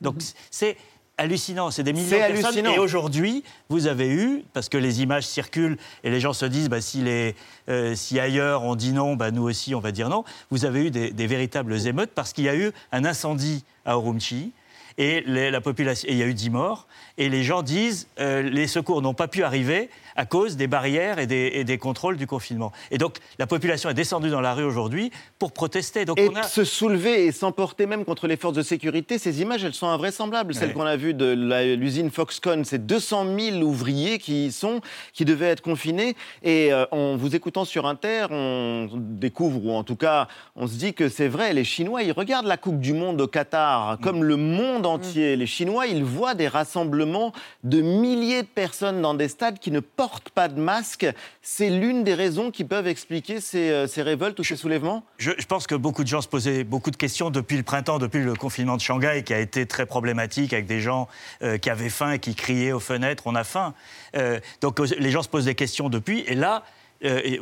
Donc c'est hallucinant, c'est des millions de personnes. Et aujourd'hui, vous avez eu, parce que les images circulent et les gens se disent, bah, si, les, euh, si ailleurs on dit non, bah, nous aussi on va dire non, vous avez eu des, des véritables émeutes parce qu'il y a eu un incendie à Urumqi. Et les- la population, et il y a eu 10 morts. Et les gens disent, euh, les secours n'ont pas pu arriver à cause des barrières et des, et des contrôles du confinement. Et donc la population est descendue dans la rue aujourd'hui pour protester. Donc
Et
on a...
se soulever et s'emporter même contre les forces de sécurité, ces images, elles sont invraisemblables. Celles
Ouais.
qu'on a vues de l'usine Foxconn, c'est 200 000 ouvriers qui y sont, qui devaient être confinés. Et euh, en vous écoutant sur Inter, on découvre, ou en tout cas, on se dit que c'est vrai, les Chinois, ils regardent la Coupe du Monde au Qatar comme le monde Les Chinois, ils voient des rassemblements de milliers de personnes dans des stades qui ne portent pas de masque. C'est l'une des raisons qui peuvent expliquer ces, euh, ces révoltes ou ces soulèvements?
Je, pense que beaucoup de gens se posaient beaucoup de questions depuis le printemps, depuis le confinement de Shanghai, qui a été très problématique avec des gens euh, qui avaient faim et qui criaient aux fenêtres on a faim. Euh, donc les gens se posent des questions depuis. Et là,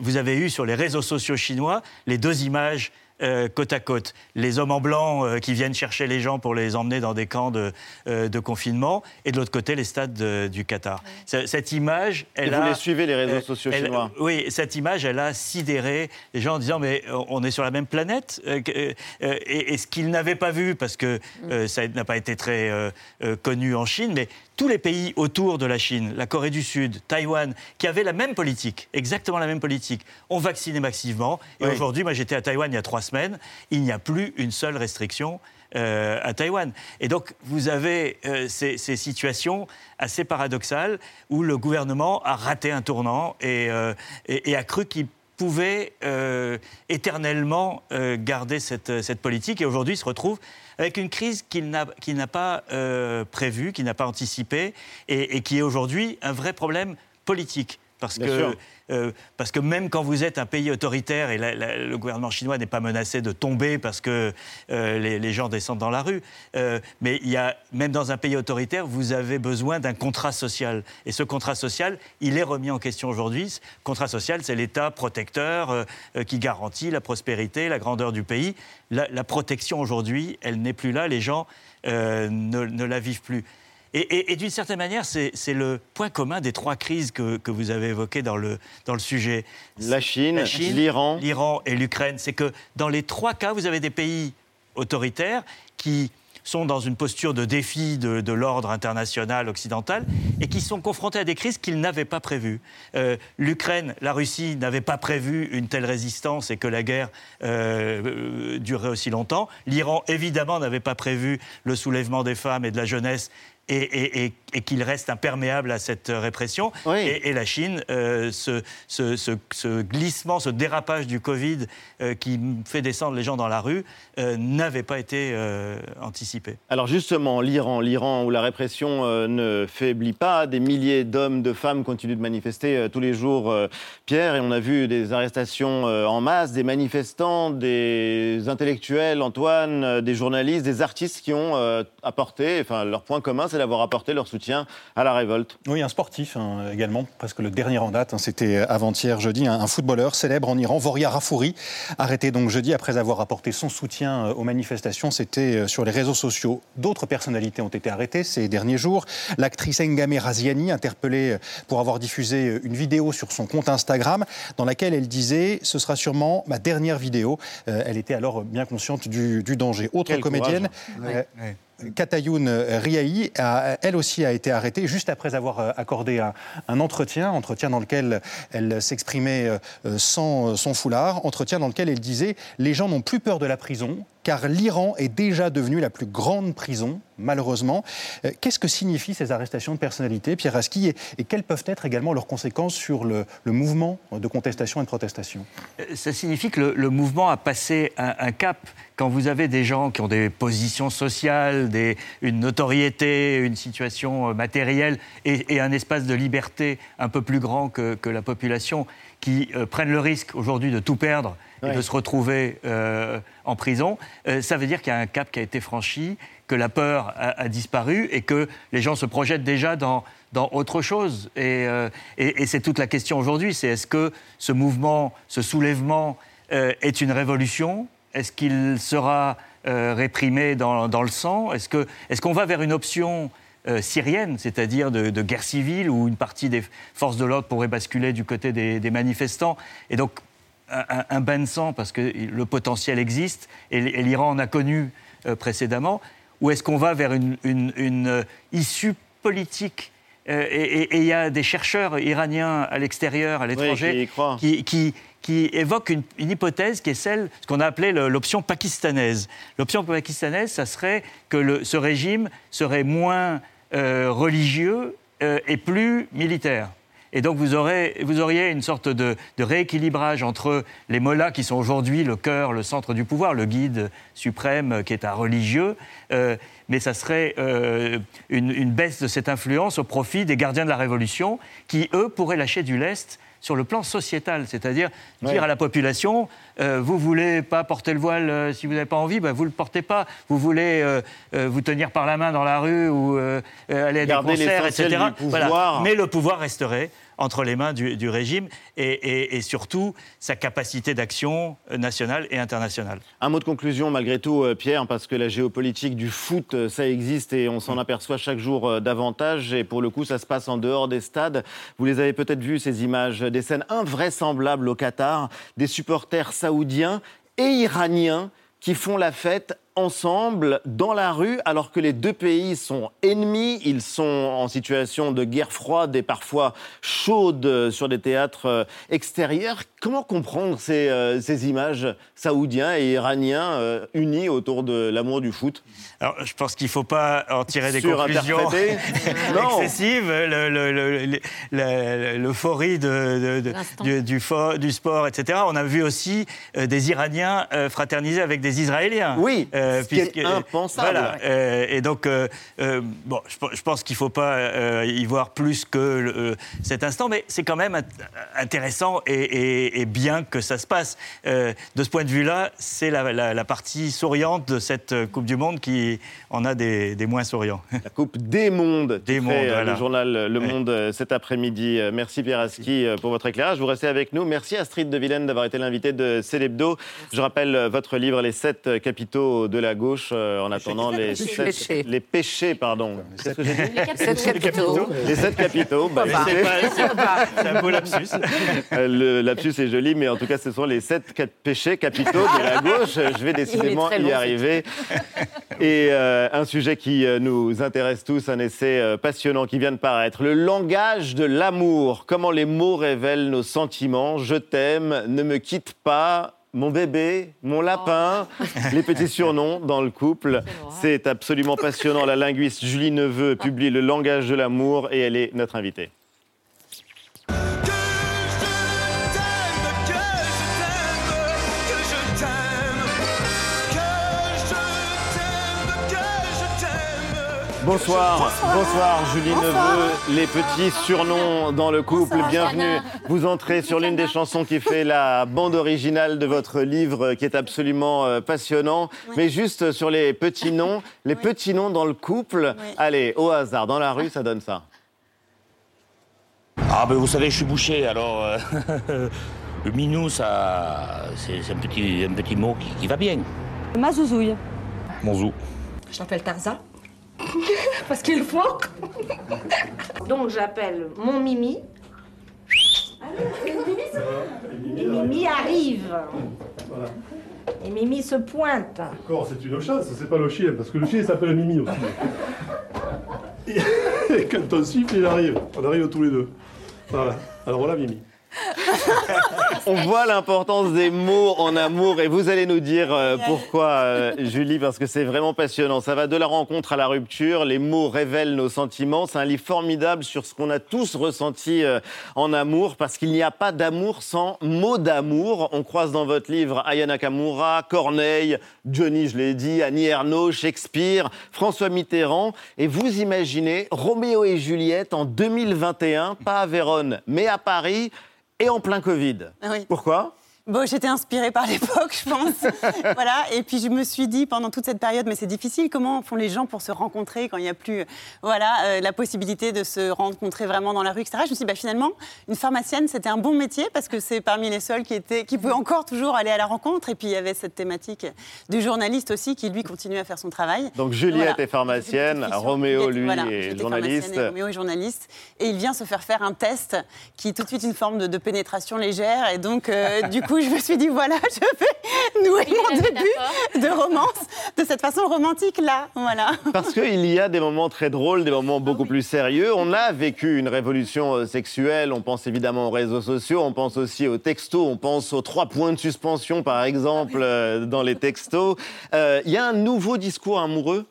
vous avez eu sur les réseaux sociaux chinois les deux images. Euh, côte à côte, les hommes en blanc euh, qui viennent chercher les gens pour les emmener dans des camps de, euh, de confinement, et de l'autre côté les stades du Qatar. Ce- Cette image, elle
Et
a,
vous les suivez, les réseaux sociaux
elle-
chinois?
oui, cette image, elle a sidéré les gens en disant mais on est sur la même planète euh, euh, euh, et, et ce qu'ils n'avaient pas vu parce que euh, ça n'a pas été très euh, euh, connu en Chine, mais tous les pays autour de la Chine, la Corée du Sud, Taïwan, qui avaient la même politique, exactement la même politique, ont vacciné massivement. Et
Oui.
aujourd'hui, moi j'étais à Taïwan il y a trois semaines, il n'y a plus une seule restriction. euh, à Taïwan. Et donc, vous avez euh, ces, ces situations assez paradoxales où le gouvernement a raté un tournant et, euh, et- et a cru qu'il pouvait euh, éternellement euh, garder cette, cette politique et aujourd'hui se retrouve avec une crise qu'il n'a pas euh, prévue, qu'il n'a pas anticipée et qui est aujourd'hui un vrai problème politique. Parce
Bien
que, euh, parce que même quand vous êtes un pays autoritaire et la- la- le gouvernement chinois n'est pas menacé de tomber parce que euh, les, les gens descendent dans la rue, euh, mais il y a, même dans un pays autoritaire, vous avez besoin d'un contrat social. Et ce contrat social, il est remis en question aujourd'hui. Contrat social, c'est l'État protecteur qui garantit la prospérité, la grandeur du pays. La, la protection aujourd'hui, elle n'est plus là. Les gens ne, ne la vivent plus. Et, et- et d'une certaine manière, c'est le point commun des trois crises que, que vous avez évoquées dans le, dans le sujet.
La Chine, l'Iran.
l'Iran et l'Ukraine. C'est que dans les trois cas, vous avez des pays autoritaires qui sont dans une posture de défi de, de l'ordre international occidental et qui sont confrontés à des crises qu'ils n'avaient pas prévues. Euh, L'Ukraine, la Russie n'avaient pas prévu une telle résistance et que la guerre euh, euh, durerait aussi longtemps. L'Iran, évidemment, n'avait pas prévu le soulèvement des femmes et de la jeunesse et, et- et- et qu'il reste imperméable à cette répression. Et, et la Chine, euh, ce, ce- ce- ce glissement, ce dérapage du Covid euh, qui fait descendre les gens dans la rue, euh, n'avait pas été anticipé.
Alors justement, l'Iran, l'Iran où la répression ne faiblit pas, des milliers d'hommes, de femmes continuent de manifester tous les jours, Pierre, et on a vu des arrestations en masse, des manifestants, des intellectuels, Antoine, des journalistes, des artistes qui ont apporté, enfin leur point commun, c'est d'avoir apporté leur soutien à la révolte.
Oui, un sportif hein, également, presque le dernier en date. hein, C'était avant-hier jeudi, un, un footballeur célèbre en Iran, Voria Rafouri, arrêté donc jeudi après avoir apporté son soutien euh, aux manifestations. C'était euh, sur les réseaux sociaux. D'autres personnalités ont été arrêtées ces derniers jours. L'actrice Engame Raziani, interpellée euh, pour avoir diffusé euh, une vidéo sur son compte Instagram, dans laquelle elle disait Ce sera sûrement ma dernière vidéo. Euh, elle était alors bien consciente du, du danger. Autre
Quel
comédienne.
courage.
euh, Katayoun Riahi, elle aussi a été arrêtée juste après avoir euh, accordé un, entretien, entretien dans lequel elle s'exprimait euh, sans son foulard, entretien dans lequel elle disait les gens n'ont plus peur de la prison car l'Iran est déjà devenu la plus grande prison, malheureusement. Euh, Qu'est-ce que signifient ces arrestations de personnalités, Pierre Aski, et, quelles peuvent être également leurs conséquences sur le, mouvement de contestation et de protestation?
Euh, Ça signifie que le, mouvement a passé un, cap. Quand vous avez des gens qui ont des positions sociales, une notoriété, une situation euh, matérielle et, un espace de liberté un peu plus grand que, la population, qui prennent le risque aujourd'hui de tout perdre et de se retrouver euh, en prison, euh, ça veut dire qu'il y a un cap qui a été franchi, que la peur a, a disparu et que les gens se projettent déjà dans, dans autre chose. Et, euh, et- et c'est toute la question aujourd'hui, c'est est-ce que ce mouvement, ce soulèvement est une révolution? Est-ce qu'il sera réprimé dans, dans le sang? Est-ce qu'on va vers une option syrienne, c'est-à-dire de, de guerre civile, où une partie des forces de l'ordre pourrait basculer du côté des, des manifestants? Et donc, un, bain de sang, parce que le potentiel existe, et, l'Iran en a connu euh, précédemment, ou est-ce qu'on va vers une, une- une, euh, issue politique Euh, Et il y a des chercheurs iraniens à l'extérieur, à l'étranger,
qui y croient.
qui, qui- qui évoquent une, une hypothèse qui est celle, ce qu'on a appelé l'option pakistanaise. L'option pakistanaise, ça serait que le- ce régime serait moins euh, religieux et plus militaire. Et donc vous, aurez, vous auriez une sorte de, de rééquilibrage entre les mollahs qui sont aujourd'hui le cœur, le centre du pouvoir, le guide suprême qui est un religieux, euh, mais ça serait euh, une, une baisse de cette influence au profit des gardiens de la Révolution qui, eux, pourraient lâcher du lest sur le plan sociétal, c'est-à-dire dire à la population, euh, vous voulez pas porter le voile euh, si vous n'avez pas envie, ben, vous le portez pas. Vous voulez euh, vous tenir par la main dans la rue ou aller à des concerts, etc. Mais le pouvoir resterait entre les mains du, régime et, et- surtout sa capacité d'action nationale et internationale.
Un mot de conclusion malgré tout, euh, Pierre, parce que la géopolitique du foot, euh, ça existe et on s'en aperçoit chaque jour euh, davantage. Et pour le coup, ça se passe en dehors des stades. Vous les avez peut-être vues, ces images, des scènes invraisemblables au Qatar, des supporters saoudiens et iraniens qui font la fête ensemble dans la rue alors que les deux pays sont ennemis, ils sont en situation de guerre froide et parfois chaude sur des théâtres euh, extérieurs. Comment comprendre ces, euh, ces images saoudiens et iraniens euh, unis autour de l'amour du foot?
Alors, je pense qu'il ne faut pas en tirer des conclusions excessives. Le- le- le- L'euphorie du, du sport, etc. On a vu aussi euh, des Iraniens fraterniser avec des Israéliens.
Oui,
Euh,
est impensable.
Voilà. Euh, et donc, euh, euh, bon, je, pe- je pense qu'il ne faut pas y voir plus que le- cet instant, mais c'est quand même int- intéressant et, et- et bien que ça se passe. De ce point de vue-là, c'est la, la- la partie souriante de cette Coupe du Monde qui en a des, des moins souriants.
La Coupe des mondes,
Des mondes, voilà.
le journal Le. Monde cet après-midi. Merci Pierre Aski euh, pour votre éclairage. Vous restez avec nous. Merci Astrid de Villene d'avoir été l'invité de Célébdo. Je rappelle votre livre Les sept capitaux de la gauche euh, en attendant les
Les
sept-
péchés.
les péchés, pardon. Qu'est-ce que j'ai dit
Sept capitaux.
Les sept capitaux. bah,
Pas.
C'est un beau lapsus.
euh, le lapsus est joli, mais en tout cas, ce sont les sept cap- péchés capitaux de la gauche. Je vais décidément
très
y
ce
arriver. Et euh, un sujet qui euh, nous intéresse tous, un essai euh, passionnant qui vient de paraître. Le langage de l'amour. Comment les mots révèlent nos sentiments. Je t'aime, ne me quitte pas. Mon bébé, mon lapin, les petits surnoms dans le couple. C'est absolument passionnant. La linguiste Julie Neveu publie Le langage de l'amour et elle est notre invitée. Bonsoir, bonsoir Julie Neveu, les petits surnoms dans le couple, bienvenue. Vous entrez sur l'une des chansons qui fait la bande originale de votre livre qui est absolument euh, passionnant. Mais juste sur les petits noms, les petits noms dans le couple, allez, au hasard, dans la rue, ça donne ça.
Ah ben vous savez, je suis bouché, alors euh, le minou, ça, c'est c'est un petit, un petit mot qui, qui va bien.
Ma zouzouille.
Mon zou.
Je l'appelle Tarzan. Parce qu'il est fort. Donc j'appelle mon Mimi. Et Mimi arrive. Et Mimi se pointe.
D'accord, c'est une chasse, c'est pas le chien, parce que le chien s'appelle Mimi aussi. Et quand on siffle, il arrive. On arrive tous les deux. Voilà. Alors voilà Mimi.
On voit l'importance des mots en amour et vous allez nous dire euh, pourquoi, euh, Julie, parce que c'est vraiment passionnant. Ça va de la rencontre à la rupture. Les mots révèlent nos sentiments. C'est un livre formidable sur ce qu'on a tous ressenti euh, en amour, parce qu'il n'y a pas d'amour sans mots d'amour. On croise dans votre livre Aya Nakamura, Corneille, Johnny, je l'ai dit, Annie Ernaux, Shakespeare, François Mitterrand. Et vous imaginez Roméo et Juliette en 2021, pas à Vérone, mais à Paris et en plein Covid.
Oui.
Pourquoi?
Bon, j'étais inspirée par l'époque, je pense. voilà. Et puis je me suis dit pendant toute cette période, mais c'est difficile. Comment font les gens pour se rencontrer quand il n'y a plus, voilà, euh, la possibilité de se rencontrer vraiment dans la rue, etc. Je me suis dit, bah, finalement, une pharmacienne, c'était un bon métier parce que c'est parmi les seuls qui étaient, qui pouvaient encore toujours aller à la rencontre. Et puis il y avait cette thématique du journaliste aussi qui lui continue à faire son travail.
Donc Juliette
Voilà.
est pharmacienne, Roméo, lui,
Voilà,
est journaliste.
et Roméo est journaliste. Et il vient se faire faire un test qui est tout de suite une forme de, de pénétration légère. Et donc, euh, du coup, je me suis dit, voilà, je vais nouer mon début de romance de cette façon romantique-là. Voilà.
Parce qu'il y a des moments très drôles, des moments beaucoup plus sérieux. On a vécu une révolution euh, sexuelle. On pense évidemment aux réseaux sociaux, on pense aussi aux textos, on pense aux trois points de suspension, par exemple, euh, dans les textos. Euh, Il y a un nouveau discours amoureux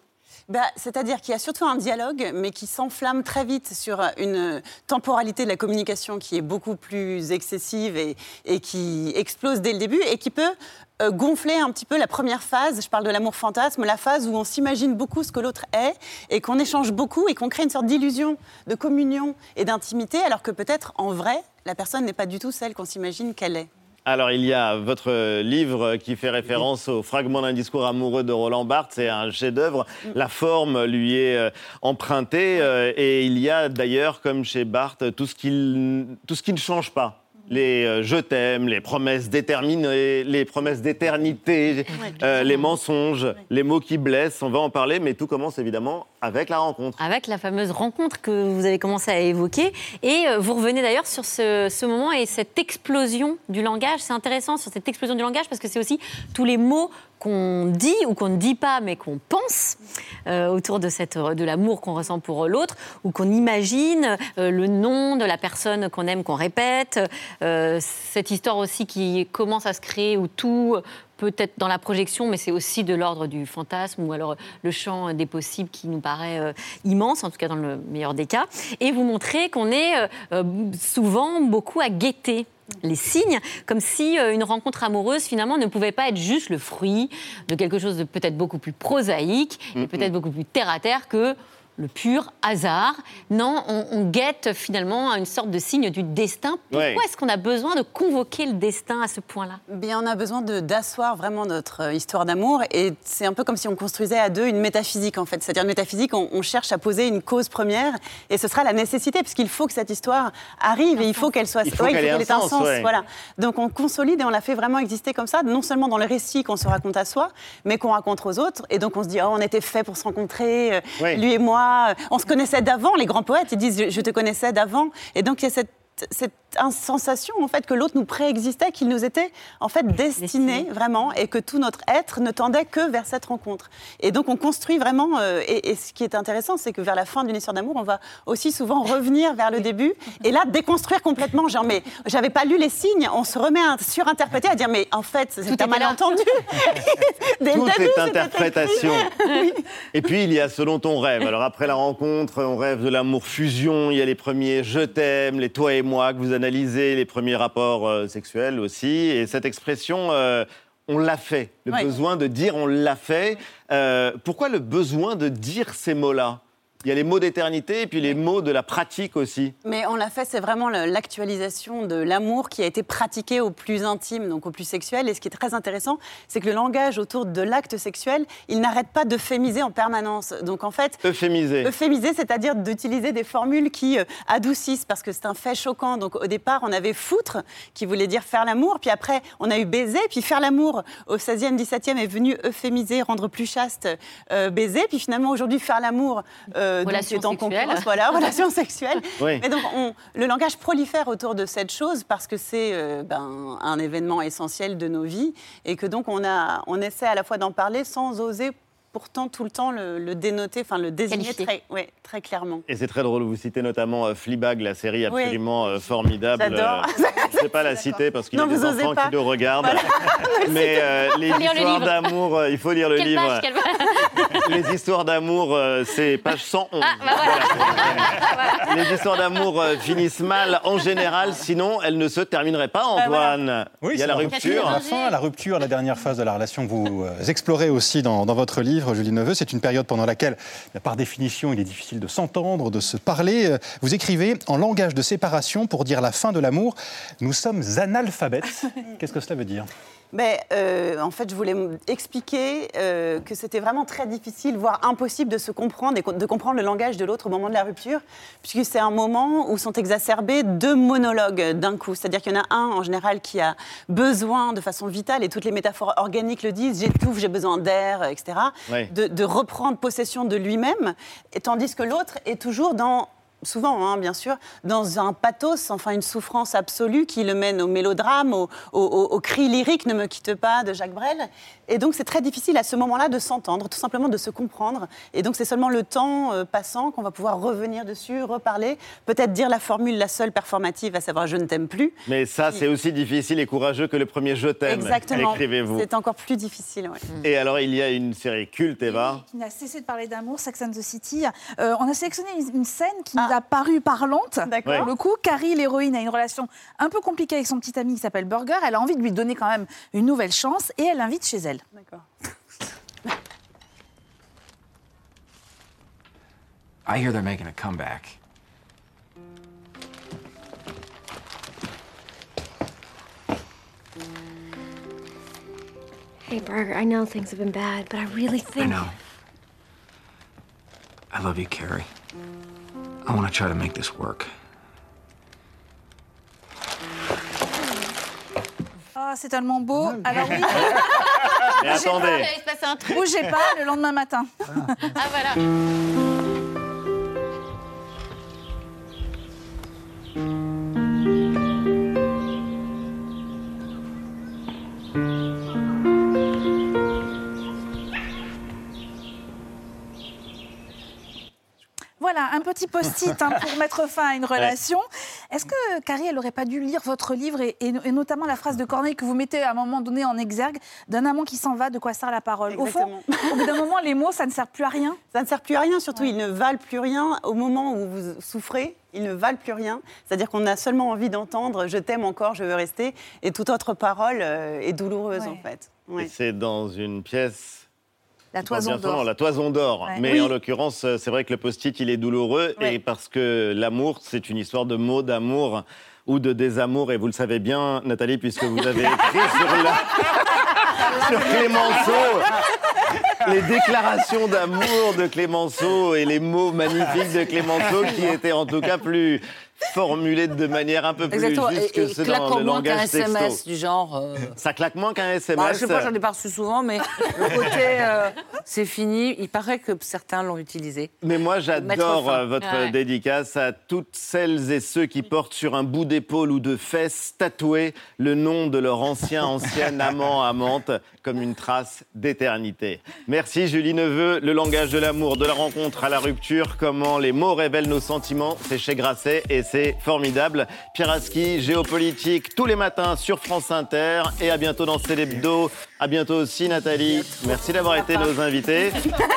Bah, C'est-à-dire qu'il y a surtout un dialogue, mais qui s'enflamme très vite sur une temporalité de la communication qui est beaucoup plus excessive et, qui explose dès le début et qui peut euh, gonfler un petit peu la première phase, je parle de l'amour fantasme, la phase où on s'imagine beaucoup ce que l'autre est et qu'on échange beaucoup et qu'on crée une sorte d'illusion de communion et d'intimité, alors que peut-être en vrai, la personne n'est pas du tout celle qu'on s'imagine qu'elle est.
Alors, il y a votre livre qui fait référence au fragment d'un discours amoureux de Roland Barthes. C'est un chef-d'œuvre. La forme lui est euh, empruntée. euh, Et il y a d'ailleurs, comme chez Barthes, tout ce qui, tout ce qui ne change pas. Les euh, je t'aime, les promesses déterminées, les promesses d'éternité, euh, les mensonges, les mots qui blessent. On va en parler, mais tout commence évidemment avec la rencontre.
Avec la fameuse rencontre que vous avez commencé à évoquer. Et euh, vous revenez d'ailleurs sur ce, moment et cette explosion du langage. C'est intéressant sur cette explosion du langage parce que c'est aussi tous les mots qu'on dit ou qu'on ne dit pas mais qu'on pense euh, autour de, de l'amour qu'on ressent pour l'autre ou qu'on imagine euh, le nom de la personne qu'on aime qu'on répète cette histoire aussi qui commence à se créer où tout peut être dans la projection, mais c'est aussi de l'ordre du fantasme ou alors le champ des possibles qui nous paraît euh, immense, en tout cas dans le meilleur des cas. Et vous montrez qu'on est euh, euh, souvent beaucoup à guetter les signes, comme si une rencontre amoureuse finalement ne pouvait pas être juste le fruit de quelque chose de peut-être beaucoup plus prosaïque et peut-être beaucoup plus terre à terre que le pur hasard. Non, on, on guette finalement à une sorte de signe du destin. Pourquoi
Ouais.
est-ce qu'on a besoin de convoquer le destin à ce point-là?
Bien, on a besoin de- d'asseoir vraiment notre euh, histoire d'amour et c'est un peu comme si on construisait à deux une métaphysique en fait. C'est-à-dire une métaphysique, on, on cherche à poser une cause première et ce sera la nécessité puisqu'il faut que cette histoire arrive et il faut qu'elle soit,
Il faut
ouais,
qu'elle ait un sens, ouais.
Voilà. Donc on consolide et on la fait vraiment exister comme ça, non seulement dans le récit qu'on se raconte à soi, mais qu'on raconte aux autres. Et donc on se dit, oh, on était fait pour se rencontrer, euh,
Ouais.
lui et moi. Euh, On se connaissait d'avant. Les grands poètes, ils disent, je, te connaissais d'avant. Et donc il y a cette sensation en fait que l'autre nous préexistait, qu'il nous était en fait destiné vraiment et que tout notre être ne tendait que vers cette rencontre. Et donc on construit vraiment. euh, et, et ce qui est intéressant, c'est que vers la fin d'une histoire d'amour, on va aussi souvent revenir vers le début et là déconstruire complètement. Genre mais j'avais pas lu les signes. On se remet à surinterpréter, à dire mais en fait c'est un malentendu. Dès
Tout
début,
est interprétation.
Oui.
Et puis il y a ce dont on rêve. Alors après la rencontre, on rêve de l'amour fusion. Il y a les premiers je t'aime, les toi et moi que vous les premiers rapports euh, sexuels aussi. Et cette expression, euh, on l'a fait. Le
Ouais.
besoin de dire on l'a fait. Euh, pourquoi le besoin de dire ces mots-là? Il y a les mots d'éternité et puis les mots de la pratique aussi.
Mais on l'a fait, c'est vraiment l'actualisation de l'amour qui a été pratiqué au plus intime, donc au plus sexuel. Et ce qui est très intéressant, c'est que le langage autour de l'acte sexuel, il n'arrête pas d'euphémiser en permanence. Donc en fait,
Euphémisé.
Euphémiser, c'est-à-dire d'utiliser des formules qui euh, adoucissent, parce que c'est un fait choquant. Donc au départ, on avait foutre, qui voulait dire faire l'amour, puis après, on a eu baiser, puis faire l'amour au 16e, 17e est venu euphémiser, rendre plus chaste, euh, baiser, puis finalement aujourd'hui, faire l'amour euh, donc,
Relation
est en
sexuelle.
concurrence, voilà, relation sexuelle.
Oui.
Mais donc on- le langage prolifère autour de cette chose parce que c'est euh, ben, un événement essentiel de nos vies et que donc on, a, on essaie à la fois d'en parler sans oser pourtant tout le temps le, le dénoter, enfin le désigner très, ouais, très clairement.
Et c'est très drôle, vous citez notamment euh, Fleabag, la série
Oui.
absolument euh, formidable.
J'adore.
Euh, je ne vais pas la citer parce qu'il y a des enfants
pas.
qui nous regardent. Mais euh, les
le
histoires d'amour, euh, il faut lire le
Quelle
livre.
page, quelle page
Les histoires d'amour, euh, c'est page 111.
Ah, bah voilà.
Les histoires d'amour euh, finissent mal en général, sinon elles ne se termineraient pas, Antoine.
Oui,
il y a
c'est
la rupture.
La fin, la rupture, la dernière phase de la relation que vous explorez aussi dans, dans votre livre, Julie Neveu. C'est une période pendant laquelle, par définition, il est difficile de s'entendre, de se parler. Vous écrivez en langage de séparation pour dire la fin de l'amour. Nous sommes analphabètes. Qu'est-ce que cela veut dire?
Mais euh, en fait, je voulais expliquer euh, que c'était vraiment très difficile, voire impossible de se comprendre et de comprendre le langage de l'autre au moment de la rupture, puisque c'est un moment où sont exacerbés deux monologues d'un coup. C'est-à-dire qu'il y en a un, en général, qui a besoin de façon vitale, et toutes les métaphores organiques le disent, j'étouffe, j'ai besoin d'air, etc., de, de reprendre possession de lui-même, et tandis que l'autre est toujours dans souvent, hein, bien sûr, dans un pathos, enfin une souffrance absolue qui le mène au mélodrame, au, cri lyrique Ne me quitte pas de Jacques Brel. Et donc c'est très difficile à ce moment-là de s'entendre, tout simplement de se comprendre. Et donc c'est seulement le temps euh, passant qu'on va pouvoir revenir dessus, reparler, peut-être dire la formule la seule performative, à savoir je ne t'aime plus.
Mais ça, c'est aussi difficile et courageux que le premier Je t'aime,
Exactement.
écrivez-vous.
C'est encore plus difficile. ouais.
Et alors, il y a une série culte, Eva.
qui n'a cessé de parler d'amour, Sex and the City. Euh, on a sélectionné une, une scène qui nous a paru parlante.
D'accord.
Pour le coup, Carrie, l'héroïne, a une relation un peu compliquée avec son petit ami qui s'appelle Burger. Elle a envie de lui donner quand même une nouvelle chance et elle l'invite chez elle.
D'accord.
I hear they're making a comeback.
Hey, Burger, I know things have been bad, but I really think.
I
think.
know. I love you, Carrie. I want to try to make this work.
Ah, c'est tellement beau. Alors oui.
Mais attendez.
Il se passe un truc.
Bougez pas le lendemain matin.
Ah voilà.
Voilà, un petit post-it hein, pour mettre fin à une relation. Est-ce que Carrie, elle n'aurait pas dû lire votre livre et, et- et notamment la phrase de Corneille que vous mettez à un moment donné en exergue d'un amant qui s'en va, de quoi sert la parole? Au fond, au bout d'un moment, les mots, ça ne sert plus à rien.
Ça ne sert plus à rien, surtout ils ne valent plus rien au moment où vous souffrez. Ils ne valent plus rien. C'est-à-dire qu'on a seulement envie d'entendre je t'aime encore, je veux rester. Et toute autre parole euh, est douloureuse
Ouais.
en fait. Ouais.
c'est dans une pièce.
La toison d'or.
La toison d'or.
Ouais.
Mais
Oui.
en l'occurrence, euh, c'est vrai que le post-it, il est douloureux.
Ouais.
Et parce que l'amour, c'est une histoire de mots d'amour ou de désamour. Et vous le savez bien, Nathalie, puisque vous avez écrit sur, la- sur Clémenceau les déclarations d'amour de Clémenceau et les mots magnifiques de Clémenceau qui étaient en tout cas plus formulés de manière un peu plus
Exactement.
juste
Et,
que
claque
dans le
moins qu'un
langage
SMS
texto.
du genre. euh,
Ça claque moins qu'un SMS.
bah, je sais pas, j'en ai pas reçu souvent, mais le côté euh, c'est fini, il paraît que certains l'ont utilisé.
Mais moi, j'adore
fin.
euh, votre
Ouais.
dédicace à toutes celles et ceux qui portent sur un bout d'épaule ou de fesse tatoué le nom de leur ancien, ancienne amant, amante, comme une trace d'éternité. Merci Julie Neveu. Le langage de l'amour, de la rencontre à la rupture, comment les mots révèlent nos sentiments, c'est chez Grasset et c'est formidable. Pierre Aski, géopolitique, tous les matins sur France Inter. Et à bientôt dans Célébdo. À bientôt aussi Nathalie. Merci d'avoir été nos invités.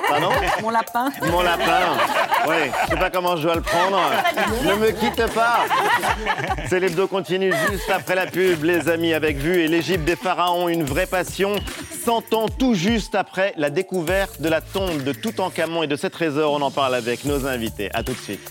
Pardon
Mon lapin.
mon lapin. Oui, je sais pas comment je dois le prendre. Ne me quitte pas. C'est l'hebdo continue juste après la pub, les amis, avec Vue et l'Égypte des pharaons, une vraie passion. 100 ans tout juste après la découverte de la tombe de Toutankhamon et de ses trésors. On en parle avec nos invités. À tout de suite.